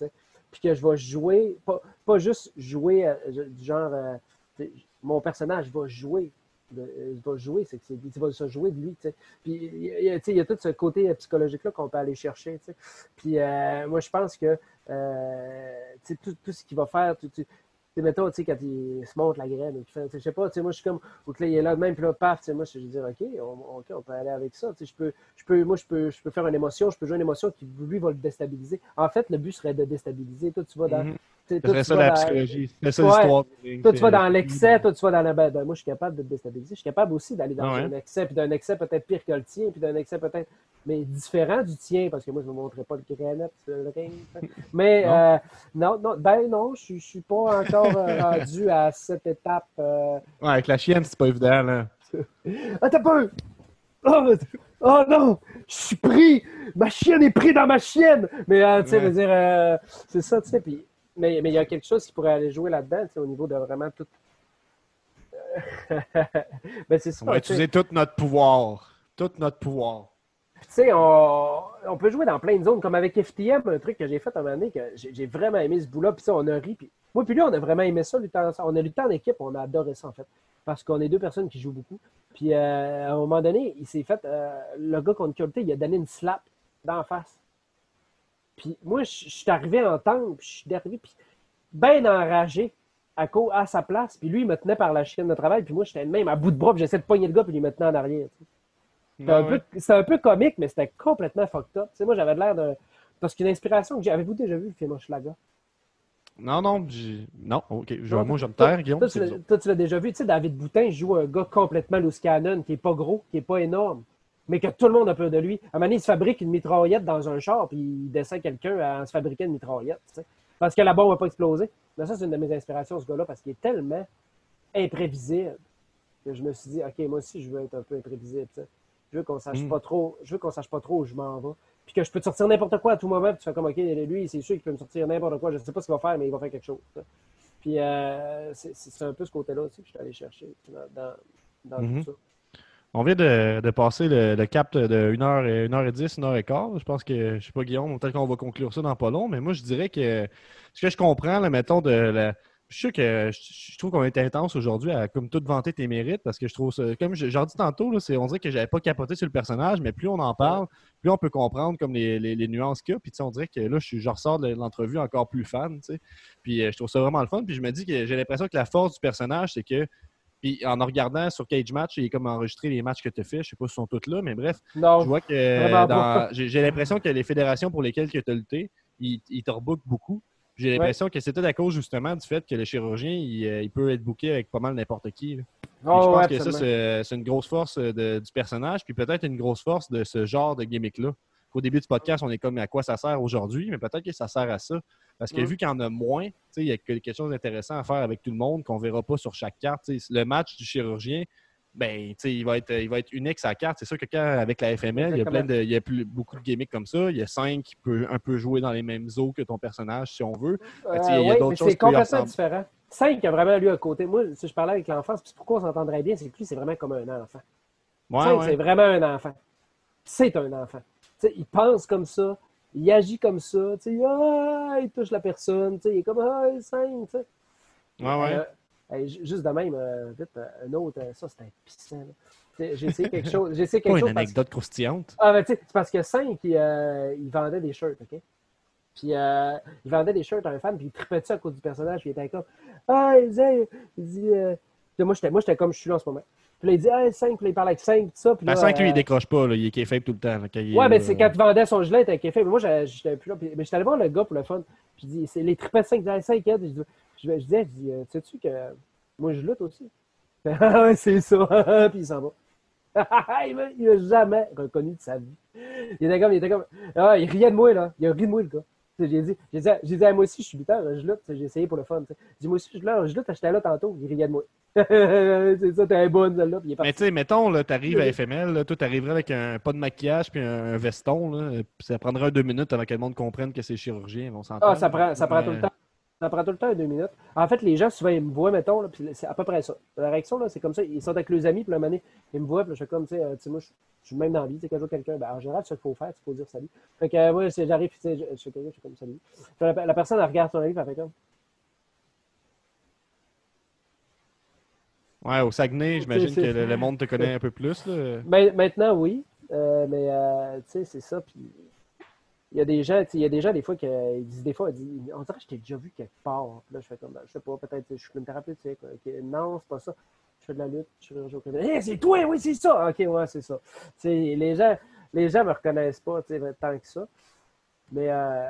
Puis que je vais jouer, pas, pas juste jouer euh, du genre, euh, mon personnage va jouer. de- euh, il va jouer, c'est que il va se jouer de lui. tu sais. Puis il y, a- il y a tout ce côté psychologique-là qu'on peut aller chercher. tu sais. Puis moi, je pense que tout, tout ce qu'il va faire, tout, mettons, tu sais, quand il se monte la graine, ou qu'il fait, tu sais, je sais pas, tu sais, moi, je suis comme, ou que là, il est là même, puis là, paf, tu sais, moi, je vais dire, OK, on, on peut aller avec ça, tu sais, je peux, je peux, moi, je peux, je peux faire une émotion, je peux jouer une émotion qui, lui, va le déstabiliser. En fait, le but serait de déstabiliser. Toi, tu vas dans, Mhm. Serait tu ça la dans- psychologie. C'est ça Ouais. l'histoire. toi, tu vas dans l'excès, toi, tu vas dans la. Ben, ben, moi, je suis capable de te déstabiliser. Je suis capable aussi d'aller dans Ah ouais. un excès, puis d'un excès peut-être pire que le tien, puis d'un excès peut-être. Mais différent du tien, parce que moi, je ne me montrerai pas le granit sur le ring. Mais Non. euh, non, non, ben non, je ne suis pas encore euh, rendu à cette étape. euh, Ouais, avec la chienne, c'est pas évident. Là. Ah, t'as peur! Oh, oh non! Je suis pris! Ma chienne est prise dans ma chienne! Mais, euh, tu sais, Ouais. je veux dire, euh, c'est ça, tu sais. Puis, mais mais il y a quelque chose qui pourrait aller jouer là-dedans, au niveau de vraiment tout. ben, c'est ça. On va utiliser tout notre pouvoir. Tout notre pouvoir. Tu sais, on, on peut jouer dans plein de zones, comme avec FTM, un truc que j'ai fait à un moment donné, que j'ai j'ai vraiment aimé ce bout-là, puis ça, on a ri. Puis, moi, puis lui, on a vraiment aimé ça, ensemble. On a lutté en équipe, on a adoré ça, en fait, parce qu'on est deux personnes qui jouent beaucoup. Puis, euh, à un moment donné, il s'est fait, euh, le gars qu'on a lutté, il a donné une slap d'en face. Puis, moi, je suis arrivé en temps, puis je suis arrivé, puis bien enragé à, cause, à sa place. Puis lui, il me tenait par la chienne de travail, puis moi, j'étais même à bout de bras, puis j'essayais de pogner le gars, puis il me tenait en arrière. C'était un, un peu comique, mais c'était complètement fucked up. Tu sais, moi, j'avais l'air d'un. Parce qu'une inspiration que j'ai. Avez-vous déjà vu le film Hochelaga? Non, non, non, ok. Je, Non, moi, je me taire, Guillaume. Toi, tu l'as déjà vu. Tu sais, David Boutin joue un gars complètement loose cannon, qui est pas gros, qui est pas énorme. Mais que tout le monde a peur de lui. À un moment donné, il se fabrique une mitraillette dans un char, puis il descend quelqu'un à se fabriquer une mitraillette, parce que la bombe va pas exploser. Mais ça, c'est une de mes inspirations, ce gars-là, parce qu'il est tellement imprévisible que je me suis dit, OK, moi aussi, je veux être un peu imprévisible. Je veux qu'on sache Mm. pas trop, je veux qu'on sache pas trop où je m'en vais. Puis que je peux te sortir n'importe quoi à tout moment, puis tu fais comme, OK, lui, c'est sûr qu'il peut me sortir n'importe quoi. Je sais pas ce qu'il va faire, mais il va faire quelque chose. Puis euh, c'est un peu ce côté-là aussi que je suis allé chercher dans, tout ça. On vient de, de passer le, le cap de 1h, 1h10, 1h15. Je pense que, je sais pas, Guillaume, peut-être qu'on va conclure ça dans pas long, mais moi, je dirais que ce que je comprends, là, mettons, de la. Je suis sûr que je, je trouve qu'on est intense aujourd'hui à comme tout vanter tes mérites parce que je trouve ça. Comme je- j'en dis tantôt, là, on dirait que j'avais pas capoté sur le personnage, mais plus on en parle, plus on peut comprendre comme les, les- les nuances qu'il y a. Puis on dirait que là, je, suis- je ressors de l'entrevue encore plus fan. Puis euh, je trouve ça vraiment le fun. Puis je me dis que j'ai l'impression que la force du personnage, c'est que puis en regardant sur Cage Match, il est comme enregistré les matchs que tu as fait. Je sais pas si sont tous là, mais bref, Non, je vois que j'ai l'impression que les fédérations pour lesquelles tu as lutté, ils, ils te rebookent beaucoup. J'ai l'impression que c'était à cause justement du fait que le chirurgien, il, euh, il peut être booké avec pas mal n'importe qui. là. Puis Oh, je pense ouais, que ça, c'est c'est une grosse force euh, de- du personnage, puis peut-être une grosse force de ce genre de gimmick-là. Au début du podcast, on est comme à quoi ça sert aujourd'hui, mais peut-être que ça sert à ça. Parce que vu qu'il y en a moins, il y a que- quelque chose d'intéressant à faire avec tout le monde qu'on verra pas sur chaque carte. Le match du chirurgien, ben, il, va être, il va être unique sa carte. C'est sûr que quand, avec la FML, il y a, plein de, il y a plus, beaucoup de gimmicks comme ça. Il y a cinq qui peut un peu jouer dans les mêmes eaux que ton personnage, si on veut. Euh, il y a oui, c'est complètement différent. 5 a vraiment lui un côté. Moi, si je parlais avec l'enfance, pourquoi on s'entendrait bien, c'est que lui, c'est vraiment comme un enfant. Ouais, Cinq, ouais. c'est vraiment un enfant. C'est un enfant. Il pense comme ça, il agit comme ça, tu sais, ah, il touche la personne, tu sais, il est comme ah, 5, tu sais. Ouais, ouais. Euh, juste de même, euh, vite, euh, un autre, ça, c'était pissant. J'ai essayé quelque chose. J'ai essayé quelque une chose. parce- anecdote croustillante. ah, ben, tu sais, c'est parce que 5, il, euh, il vendait des shirts, OK? Puis, euh, il vendait des shirts à un fan, puis il tripait dessus à cause du personnage, puis il était comme, ah, il disait, il dit, euh... puis moi, j'étais, moi, j'étais comme je suis là en ce moment. Puis là, il dit, ah, 5, puis là, il parlait avec 5, tout ça. Puis là, La 5, lui, euh, il décroche pas. Là. Il est faible tout le temps. là, il Ouais, là, mais c'est là. quand il vendait son gilet, il était fait. Mais moi, j'étais plus là. Puis, mais j'étais allé voir le gars pour le fun. Puis, je dis, c'est les tripets 5, 5 Je, dis- je, je disais, je dis, euh, sais-tu que moi, je lutte aussi? Ah ouais, c'est ça. puis il s'en va. il il m'a jamais reconnu de sa vie. Il était comme, il était comme, ah, il riait de moi, là. Il a ri de moi, le gars. J'ai dit, j'ai dit, j'ai dit, ah, moi aussi, je suis lutteur, je lutte. J'ai essayé pour le fun. J'ai dit, moi aussi, je lutte, je lutte, j'étais là tantôt. Il riait de moi. c'est ça, t'es bonne, celle-là. Puis il est Mais tu sais, mettons, là, t'arrives à FML, là, toi, t'arriverais avec un pas de maquillage puis un, un veston, là, puis ça prendrait deux minutes avant que le monde comprenne que c'est chirurgien, on. Ah, ça prend, ça prend tout le temps. Ça prend tout le temps deux minutes. En fait, les gens, souvent, ils me voient, mettons, là, puis c'est à peu près ça. La réaction, là, c'est comme ça. Ils sont avec leurs amis, puis la année, ils me voient, puis là, je fais comme, tu sais, euh, moi, je je suis même dans la vie. Quand je vois quelqu'un, ben, en général, c'est ça qu'il faut faire, il faut dire salut. Fait que, euh, moi, c'est- j'arrive, puis tu sais, je, je quelqu'un, je fais comme salut. La, la personne, elle regarde son puis elle fait comme. Ouais, au Saguenay, j'imagine C'est- que c'est- le, le monde te connaît un peu plus. Là. Ben, maintenant, oui. Euh, mais, euh, tu sais, c'est ça. Puis, il y a des gens, tu sais, il y a des gens, des fois, qui disent, des fois, disent, on dirait que je t'ai déjà vu quelque part. Puis là, je fais comme, ben, je sais pas, peut-être, je suis une thérapeutique. ok. Non, c'est pas ça. Je fais de la lutte, je suis au Québec. Hey, c'est toi, oui, c'est ça. Ok, ouais, c'est ça. Tu sais, les gens, les gens me reconnaissent pas, tu sais, tant que ça. Mais, euh,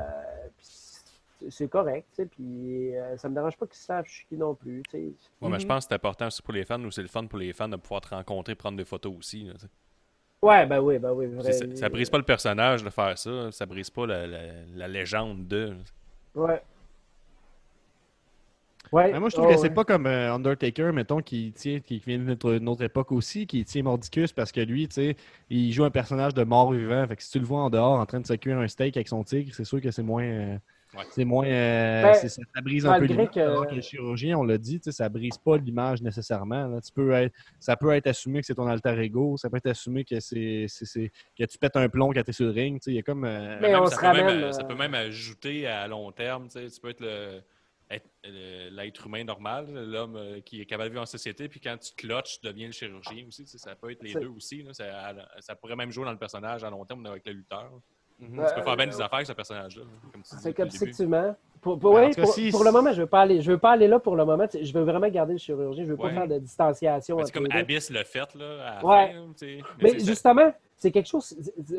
c'est- correct, tu sais, puis euh, ça me dérange pas qu'ils savent je suis qui non plus, tu sais. Ouais, mais je pense que c'est important aussi pour les fans, ou c'est le fun pour les fans de pouvoir te rencontrer, prendre des photos aussi. là, tu sais. Ouais, ben oui, ben oui. Vrai, ça, ça brise pas le personnage de faire ça, ça brise pas la, la- la légende de. Ouais. Ouais. Mais moi, je trouve oh, que c'est ouais. pas comme euh, Undertaker, mettons, qui tient, qui vient d'une autre, une autre époque aussi, qui tient Mordicus parce que lui, tu sais, il joue un personnage de mort-vivant. Fait que si tu le vois en dehors en train de se cuire un steak avec son tigre, c'est sûr que c'est moins. euh, Ouais. C'est moins. euh, Ben, ça, brise un peu l'image. que- alors que le chirurgien, on l'a dit, tu sais, ça brise pas l'image nécessairement. là. Tu peux être, ça peut être assumé que c'est ton alter ego, ça peut être assumé que c'est que tu pètes un plomb quand tu es sur le ring. tu sais, Il y a comme. euh, Mais Même, on ça, se peut même, euh, ça euh, peut même ajouter à long terme. tu sais, Tu peux être le- euh, l'être humain normal, l'homme euh, qui est capable de vivre en société, puis quand tu clutches, tu deviens le chirurgien aussi. tu sais, Ça peut être les deux aussi. là. Ça, ça pourrait même jouer dans le personnage à long terme avec le lutteur. Mhm. Tu peux Euh, faire bien des affaires avec ce personnage-là. C'est effectivement. Pour, pour, Ben, en ouais, cas, pour, si- pour le moment, je veux pas aller, je veux pas aller là pour le moment. Je veux vraiment garder le chirurgien. Je veux Ouais. pas faire de distanciation. Ben, c'est comme. Abyss le fait là, à la Ouais. fin. Mais justement, c'est quelque chose.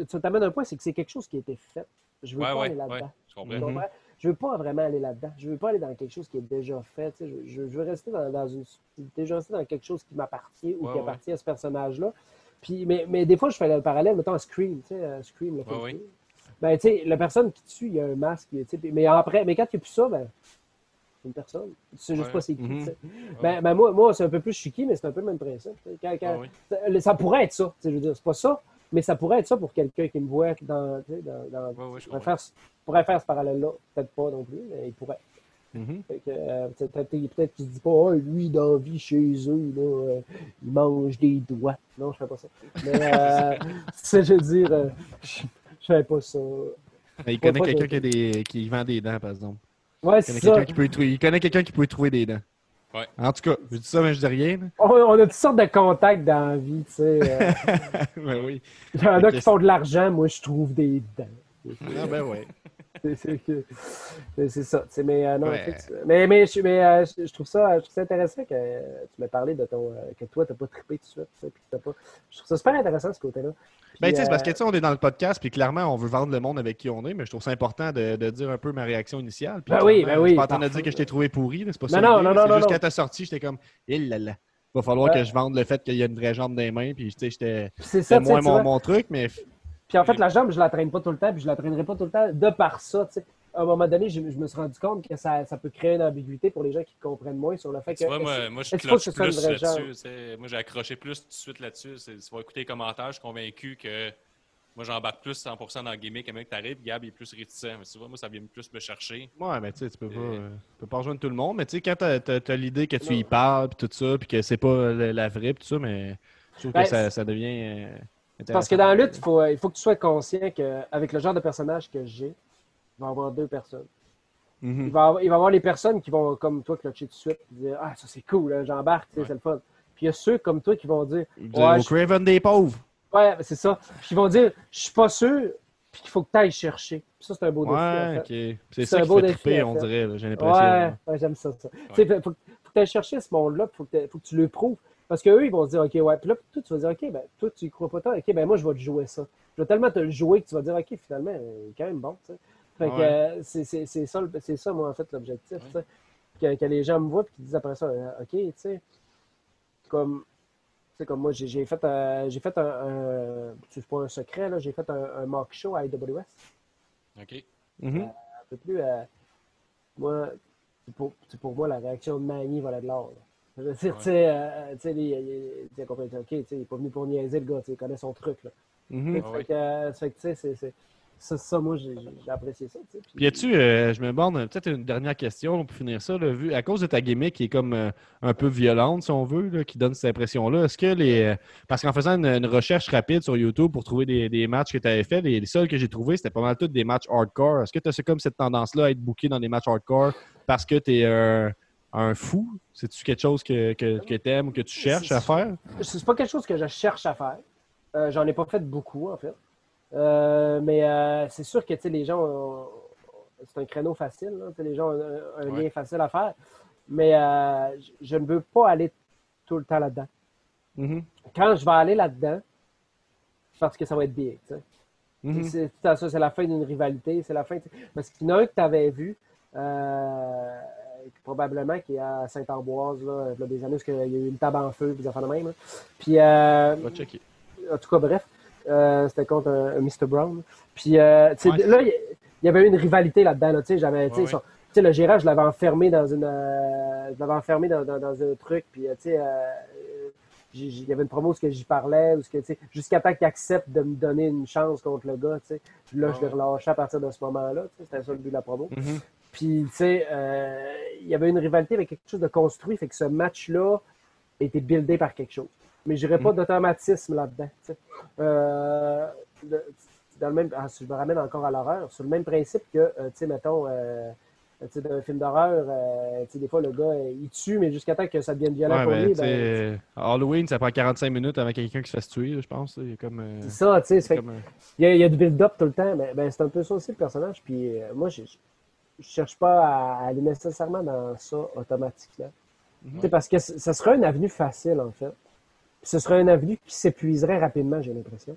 Tu t'amènes un point, c'est que c'est quelque chose qui a été fait. Je veux Ouais, pas ouais, aller là-dedans. ouais, je? Je veux pas vraiment aller là-dedans. Je veux pas aller dans quelque chose qui est déjà fait. Je, je- je veux rester dans, dans une. Déjà rester dans quelque chose qui m'appartient ou Ouais, qui ouais. appartient à ce personnage-là. Puis, mais, mais des fois, je fais le parallèle, mettons, à Scream, tu sais, à Scream, le film Ouais, oui. Scream. Ben, tu sais, la personne qui tue, il y a un masque, mais après, mais quand il n'y a plus ça, ben, c'est une personne. Tu sais juste Ouais. pas c'est qui, sais. Ben, ben, moi, moi c'est un peu plus chiqui, mais c'est un peu le même principe. Quand- quand- oui. ça, ça pourrait être ça, tu sais, je veux dire, c'est pas ça, mais ça pourrait être ça pour quelqu'un qui me voit dans, dans, dans- Ouais, ouais, je pourrait comprends. faire, faire ce parallèle-là. Peut-être pas non plus, mais il pourrait. Que, euh, peut-être peut-être- peut-être qu'il se dit pas, oh, lui, dans la vie chez eux, là, euh, il mange des doigts. Non, je fais pas ça. Mais, euh, je veux dire, euh, je, fais pas ça. Mais il connaît quelqu'un que- qui, a des... qui vend des dents, par exemple. Ouais, Il c'est connaît ça. quelqu'un qui peut y il connaît quelqu'un qui peut y trouver des dents. Ouais. En tout cas, je dis ça, mais je dis rien. On, on a toutes sortes de contacts dans la vie, tu sais. euh. ben oui. Il y en a qui font de l'argent, moi, je trouve des dents. Ah, ben ouais. C'est- ça. Mais, euh, non, Ouais. mais, mais, je, mais euh, je, je trouve ça, je trouve ça intéressant que euh, tu m'aies parlé de ton. euh, que toi, tu n'as pas trippé tout de suite. tu sais, puis que t'as pas... Je trouve ça super intéressant, ce côté-là. Puis, Ben, tu sais, c'est parce que, tu sais, on est dans le podcast, puis clairement, on veut vendre le monde avec qui on est, mais je trouve ça important de, de dire un peu ma réaction initiale. Puis Ben oui, ben Je oui, suis pas en train de dire que je t'ai trouvé pourri, c'est pas Non, ça. non, non, non, juste quand t'as sorti, j'étais comme, il là là. Va falloir Ouais. que je vende le fait qu'il y a une vraie jambe dans les mains, puis tu sais, j'étais. c'est ça, moins mon, mon truc, mais. Puis en fait, la jambe, je la traîne pas tout le temps, puis je la traînerai pas tout le temps de par ça. tu sais. À un moment donné, je, je me suis rendu compte que ça, ça peut créer une ambiguïté pour les gens qui comprennent moins sur le fait que. Tu vois, moi, moi je cloche plus là-dessus. tu. Moi, j'ai accroché plus tout de suite là-dessus. C'est- Tu vas écouter les commentaires, je suis convaincu que moi, j'embarque plus 100% dans le gimmick. Un mec t'arrive, Gab, il est plus réticent. Mais tu vois, moi, ça vient plus me chercher. Ouais, mais tu sais, tu peux pas, Et- euh, tu peux pas rejoindre tout le monde, mais tu sais, quand t'as as, l'idée que tu y parles, puis tout ça, puis que c'est pas la, la vraie, puis tout ça, mais je trouve Ben, que ça, ça devient. euh. Parce que dans la lutte, il faut, il faut que tu sois conscient qu'avec le genre de personnage que j'ai, il va y avoir deux personnes. Mhm. Il va, y avoir, il va y avoir les personnes qui vont, comme toi, clutcher tout de suite et dire Ah, ça c'est cool, hein, j'embarque, Ouais. c'est le fun. Puis il y a ceux comme toi qui vont dire Ouais, avez au je- Craven des pauvres. Ouais, c'est ça. Puis ils vont dire Je suis pas sûr, puis qu'il faut que tu ailles chercher. Puis ça, c'est un beau défi. Ouais, fait. ok. C'est ça un qui beau fait défi, triper, on dirait, j'ai l'impression. Ouais, ouais, j'aime ça. ça. Faut, faut que tu ailles chercher ce monde-là, faut t'aies- faut que tu le prouves. Parce qu'eux, ils vont se dire, OK, ouais. Puis là, toi, tu vas dire, OK, ben, toi, tu y crois pas tant. OK, ben, moi, je vais te jouer ça. Je vais tellement te le jouer que tu vas dire, OK, finalement, euh, il est quand même bon, tu sais. Fait que Ouais. euh, c'est ça, moi, en fait, l'objectif, tu sais. Que, que les gens me voient, puis qu'ils disent après ça, euh, OK, tu sais, comme. Tu sais, comme moi, j'ai fait, j'ai fait un, un- C'est pas un secret, là, j'ai fait un, un mock show à IWS OK? Mhm. un peu plus. euh, moi, c'est pour, pour moi, la réaction de Manny valait de l'or. Je veux dire, Ouais. tu sais, euh, tu sais, les- les- tu sais, compris, ok, tu il est pas venu pour niaiser le gars, tu il connaît son truc. Là. Mhm. Fait, Ah ouais. que, euh, fait que, tu sais, c'est- ça, ça, moi, j'ai apprécié ça. tu Puis y a-tu, euh, je me demande, euh, peut-être une dernière question pour finir ça, là, vu, à cause de ta gimmick qui est comme euh, un peu violente, si on veut, là, qui donne cette impression-là, est-ce que les. euh, parce qu'en faisant une, une recherche rapide sur YouTube pour trouver des, des matchs que tu avais fait, les, les seuls que j'ai trouvés, c'était pas mal tous des matchs hardcore. Est-ce que tu as comme cette tendance-là à être booké dans des matchs hardcore parce que tu es un, un fou? C'est-tu quelque chose que, que, que tu aimes ou que tu cherches à faire? C'est pas quelque chose que je cherche à faire. Euh, J'en ai pas fait beaucoup, en fait. Euh, mais euh, c'est sûr que les gens, ont- c'est un créneau facile. les gens ont un, un Ouais. lien facile à faire. Mais je- je ne veux pas aller tout le temps là-dedans. Mhm. Quand je vais aller là-dedans, parce que ça va être big. Mhm. C'est la fin d'une rivalité, c'est la fin. Parce qu'il y en a un que tu avais vu, euh, probablement qui est à Saint-Ambroise, là, il y a des années, parce qu'il y a eu une table en feu, puis des affaires de même. là. Puis, euh, Va checker. en tout cas, bref, euh, c'était contre un, un Mr. Brown. Puis, euh, Ouais. là, il y- y avait eu une rivalité là-dedans. Là, tu sais, j'avais, tu sais, Ouais, le gérant, je l'avais enfermé dans une, je l'avais enfermé dans, dans- dans un truc. Puis, tu sais, il y avait une promo où ce que j'y parlais, où ce que, tu sais, jusqu'à temps qu'il accepte de me donner une chance contre le gars. Tu sais, là, je l'ai Ouais. relâché à partir de ce moment-là. tu sais, C'était ça le but de la promo. Mhm. Puis, tu sais, euh, il y avait une rivalité avec quelque chose de construit, fait que ce match-là a été buildé par quelque chose. Mais je dirais pas d'automatisme là-dedans. Euh, le- dans le même, ah, si je me ramène encore à l'horreur, sur le même principe que, euh, tu sais, mettons, euh, un film d'horreur, des fois, le gars, il tue, mais jusqu'à temps que ça devienne violent Ouais, pour ben, lui, ben, Halloween, ça prend 45 minutes avant quelqu'un qui se fasse tuer, je pense. Il y a comme. c'est ça, tu sais. Il y, a, du build-up tout le temps, mais ben, c'est un peu ça aussi le personnage. Puis moi, je, cherche pas à aller nécessairement dans ça automatiquement. Tu sais, Parce que ce serait une avenue facile, en fait. Puis ce serait une avenue qui s'épuiserait rapidement, j'ai l'impression.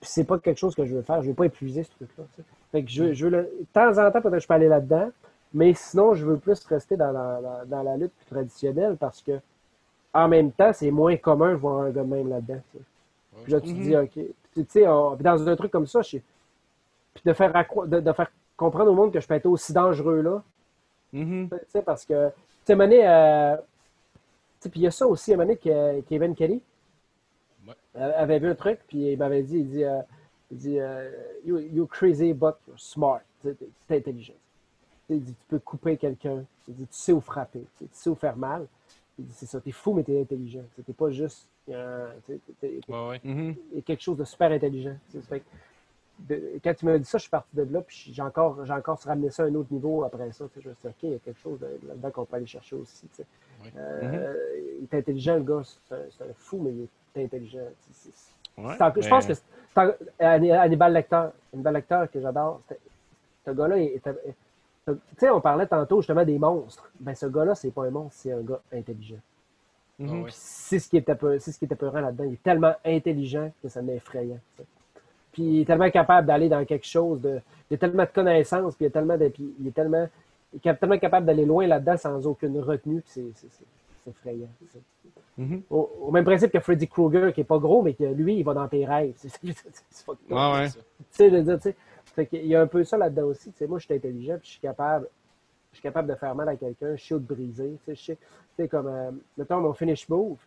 Puis c'est pas quelque chose que je veux faire. Je veux pas épuiser ce truc-là. Fait que je, veux- je veux le... De temps en temps, peut-être que je peux aller là-dedans, mais sinon, je veux plus rester dans la, la- dans la lutte plus traditionnelle parce que, en même temps, c'est moins commun de voir un gars de même là-dedans. Puis là, tu te dis, OK. Puis, tu sais, on- dans un truc comme ça, je puis de faire, accro- de, de faire comprendre au monde que je peux être aussi dangereux là. Sais, parce que, tu sais, Mané, euh, puis il y a ça aussi, à Mané, que Kevin Kelly Ouais. euh, avait vu un truc, puis il m'avait dit, il dit, euh, il dit euh, you, you're crazy, but you're smart. T'es- intelligent. Il dit, tu peux couper quelqu'un. Il dit, tu sais où frapper. Tu sais, où faire mal. Il dit, c'est ça, t'es fou, mais t'es intelligent. T'es pas juste, euh, t'es- Ouais, ouais. Il y a quelque chose de super intelligent. Fait de- quand tu m'as dit ça, je suis parti de là, puis j'ai encore, j'ai encore ramené ça à un autre niveau après ça. Je me suis dit, OK, il y a quelque chose de- là-dedans qu'on peut aller chercher aussi. Euh, Il est intelligent, le gars. C'est un, fou, mais il est intelligent. tu sais, c'est- Ouais, c'est en- Je mais- pense que c'est en- Hanni- Hannibal Lecter, Hannibal Lecter que j'adore. Ce gars-là, tu sais, on parlait tantôt justement des monstres. Ben, ce gars-là, c'est pas un monstre, c'est un gars intelligent. Ah Mhm. ouais. C'est ce qui peu- c'est ce qui peurant là-dedans. Il est tellement intelligent que ça m'effrayait. Puis il est tellement capable d'aller dans quelque chose de. Il a tellement de connaissances, puis il, a tellement de- puis il est tellement, il est tellement capable d'aller loin là-dedans sans aucune retenue, puis c'est, effrayant. Mhm. Au, au même principe que Freddy Krueger, qui est pas gros, mais que lui, il va dans tes rêves. C'est. Ouais. Tu sais, je veux dire, tu sais. Fait qu'il y a un peu ça là-dedans aussi. Tu sais, moi, je suis intelligent, puis je suis capable. Je suis capable de faire mal à quelqu'un, je sais où te briser. Tu sais, je sais, comme, euh, mettons, mon finish move,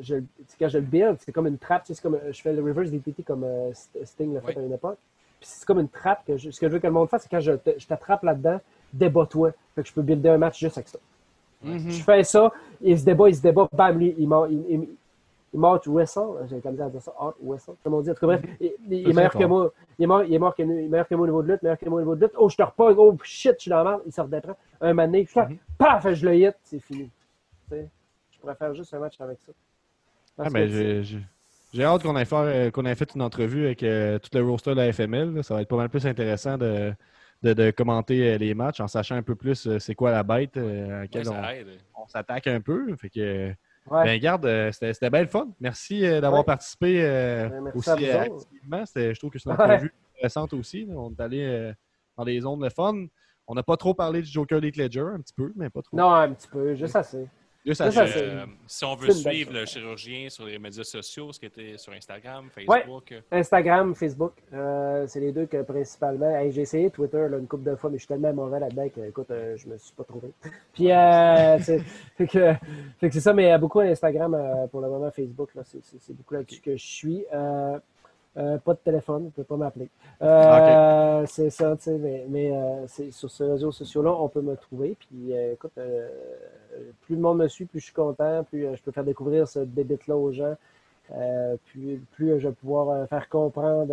je, tu sais, quand je le build, c'est comme une trappe. tu sais, C'est comme, euh, je fais le reverse DPT comme euh, St- Sting l'a fait à une époque. Puis c'est comme une trappe. Que je- ce que je veux que le monde fasse, c'est quand je, te- je t'attrape là-dedans, débat-toi. Fait que je peux builder un match juste avec ça. Mhm. Je fais ça, il se débat, il se débat, bam, lui, il m'a- il, il, il m'a out whistle. J'ai comme à dire ça, out whistle, comme on dit. En tout cas, bref, il, il est meilleur que moi. Il est, mort, il, est mort que, il est meilleur que moi au niveau de lutte, meilleur que moi au niveau de lutte. Oh, je te repogne, oh shit, je suis dans la merde. Il se redéprend. Un moment donné, Mhm. paf, je le hit, c'est fini. Tu sais, je pourrais faire juste un match avec ça. Parce Ah, ben, j'ai- j'ai j'ai hâte qu'on ait, fait, euh, qu'on ait fait une entrevue avec euh, tout le roster de la FML. là. Ça va être pas mal plus intéressant de, de, de commenter euh, les matchs en sachant un peu plus euh, c'est quoi la bête euh, à laquelle on, aide. on s'attaque un peu. Fait que, ouais. ben, garde, euh, c'était c'était bien le fun. Merci euh, d'avoir Ouais. participé euh, Ben, merci aussi activement. C'était- Je trouve que c'est une Ouais. entrevue intéressante aussi. là. On est allé euh, dans des zones de fun. On n'a pas trop parlé du Joker League Ledger, un petit peu, mais pas trop. Non, un petit peu, juste assez. Ça, Euh, si on veut suivre le chirurgien sur les médias sociaux, ce qui était sur Instagram, Facebook, euh, Instagram, Facebook, euh, c'est les deux que principalement. Hey, j'ai essayé Twitter là, une couple de fois, mais je suis tellement mauvais là-dedans que, écoute, euh, je me suis pas trouvé. Puis, euh, c'est fait que, fait que c'est ça, mais beaucoup Instagram euh, pour le moment, Facebook, là, c'est, c'est- c'est beaucoup là-dessus que je suis. Euh, pas de téléphone, vous pouvez pas m'appeler. Euh, C'est ça, tu sais, mais, mais euh, sur ces réseaux sociaux-là, on peut me trouver. Puis, euh, écoute, plus le monde me suit, plus je suis content, plus je peux faire découvrir ce débit-là aux gens. Plus, plus je vais pouvoir faire comprendre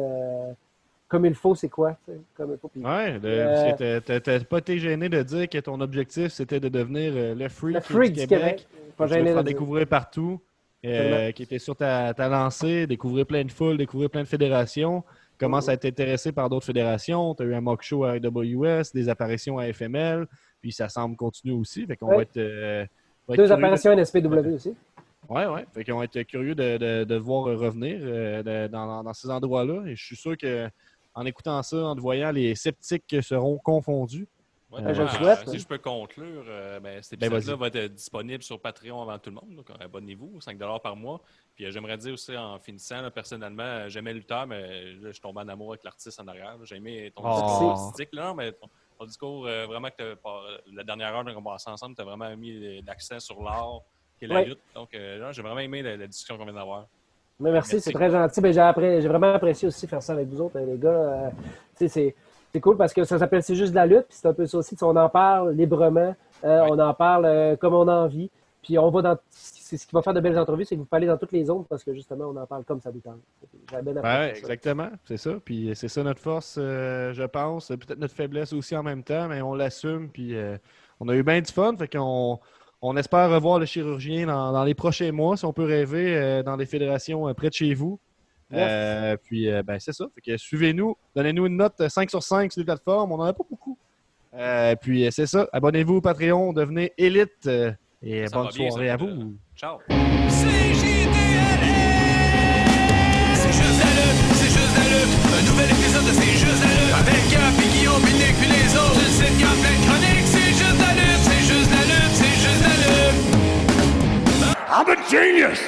comme il faut, c'est quoi. Comme il faut. Puis, Ouais, Euh, t'as- pas été gêné de dire que ton objectif c'était de devenir le freak, le freak du Québec. Pas tu veux gêné te faire découvrir partout, euh, qui était sur ta, ta lancée, découvrir plein de foules, découvrir plein de fédérations, commence à être intéressé par d'autres fédérations. Tu as eu un mock show à AWS, des apparitions à FML, puis ça semble continuer aussi. Fait qu'on Ouais. va être. euh, va être Deux apparitions NSPW aussi. de- Ouais, ouais. Fait qu'on va être curieux de, de, de voir revenir euh, de- dans, dans ces endroits-là. Et je suis sûr que en écoutant ça, en te voyant, les sceptiques seront confondus. Ouais, Ben, je le euh, souhaite, si je peux conclure, euh, ben, cet Ben, épisode-là va être disponible sur Patreon avant tout le monde. Donc, abonnez-vous, 5 par mois. Puis euh, j'aimerais dire aussi en finissant, là, personnellement, euh, j'aimais le lutteur, mais là, je suis tombé en amour avec l'artiste en arrière. là. J'ai aimé ton Oh. discours artistique, là, mais ton, ton discours, euh, vraiment, que la dernière heure qu'on passait ensemble, tu as vraiment mis l'accent sur l'art, qui est la Ouais. lutte. Donc, euh, là, j'ai vraiment aimé la, la discussion qu'on vient d'avoir. Mais merci, Merci. c'est très gentil. Ben, j'ai, vraiment apprécié aussi faire ça avec vous autres, les gars. Euh, tu sais, c'est, c'est cool parce que ça s'appelle C'est juste de la lutte. Puis c'est un peu ça aussi. On en parle librement. euh, Ouais. On en parle euh, comme on a envie. Puis on va dans. C'est ce qui va faire de belles entrevues, c'est que vous parlez dans toutes les zones parce que justement, on en parle comme ça vous tente. Ça. exactement. C'est ça. Puis c'est ça notre force, euh, je pense. Peut-être notre faiblesse aussi en même temps, mais on l'assume. Puis on a eu bien du fun. Fait qu'on on espère revoir le chirurgien dans, dans les prochains mois, si on peut rêver, dans des fédérations près de chez vous. Yes. Euh, puis euh, ben, c'est ça. Fait que suivez-nous. Donnez-nous une note euh, 5 sur 5 sur les plateformes. On n'en a pas beaucoup. Euh, puis euh, c'est ça. Abonnez-vous au Patreon. Devenez élite. euh, et Ça bonne bien, soirée à euh, vous. Ciao! CJDLL. C'est juste la lutte, c'est juste la lutte. Un nouvel épisode de C'est juste la lutte. Avec Gap et Guillaume, puis les autres. Une site Gap, plein de chroniques. C'est juste la lutte, c'est juste la lutte, c'est juste la lutte. I'm a genius!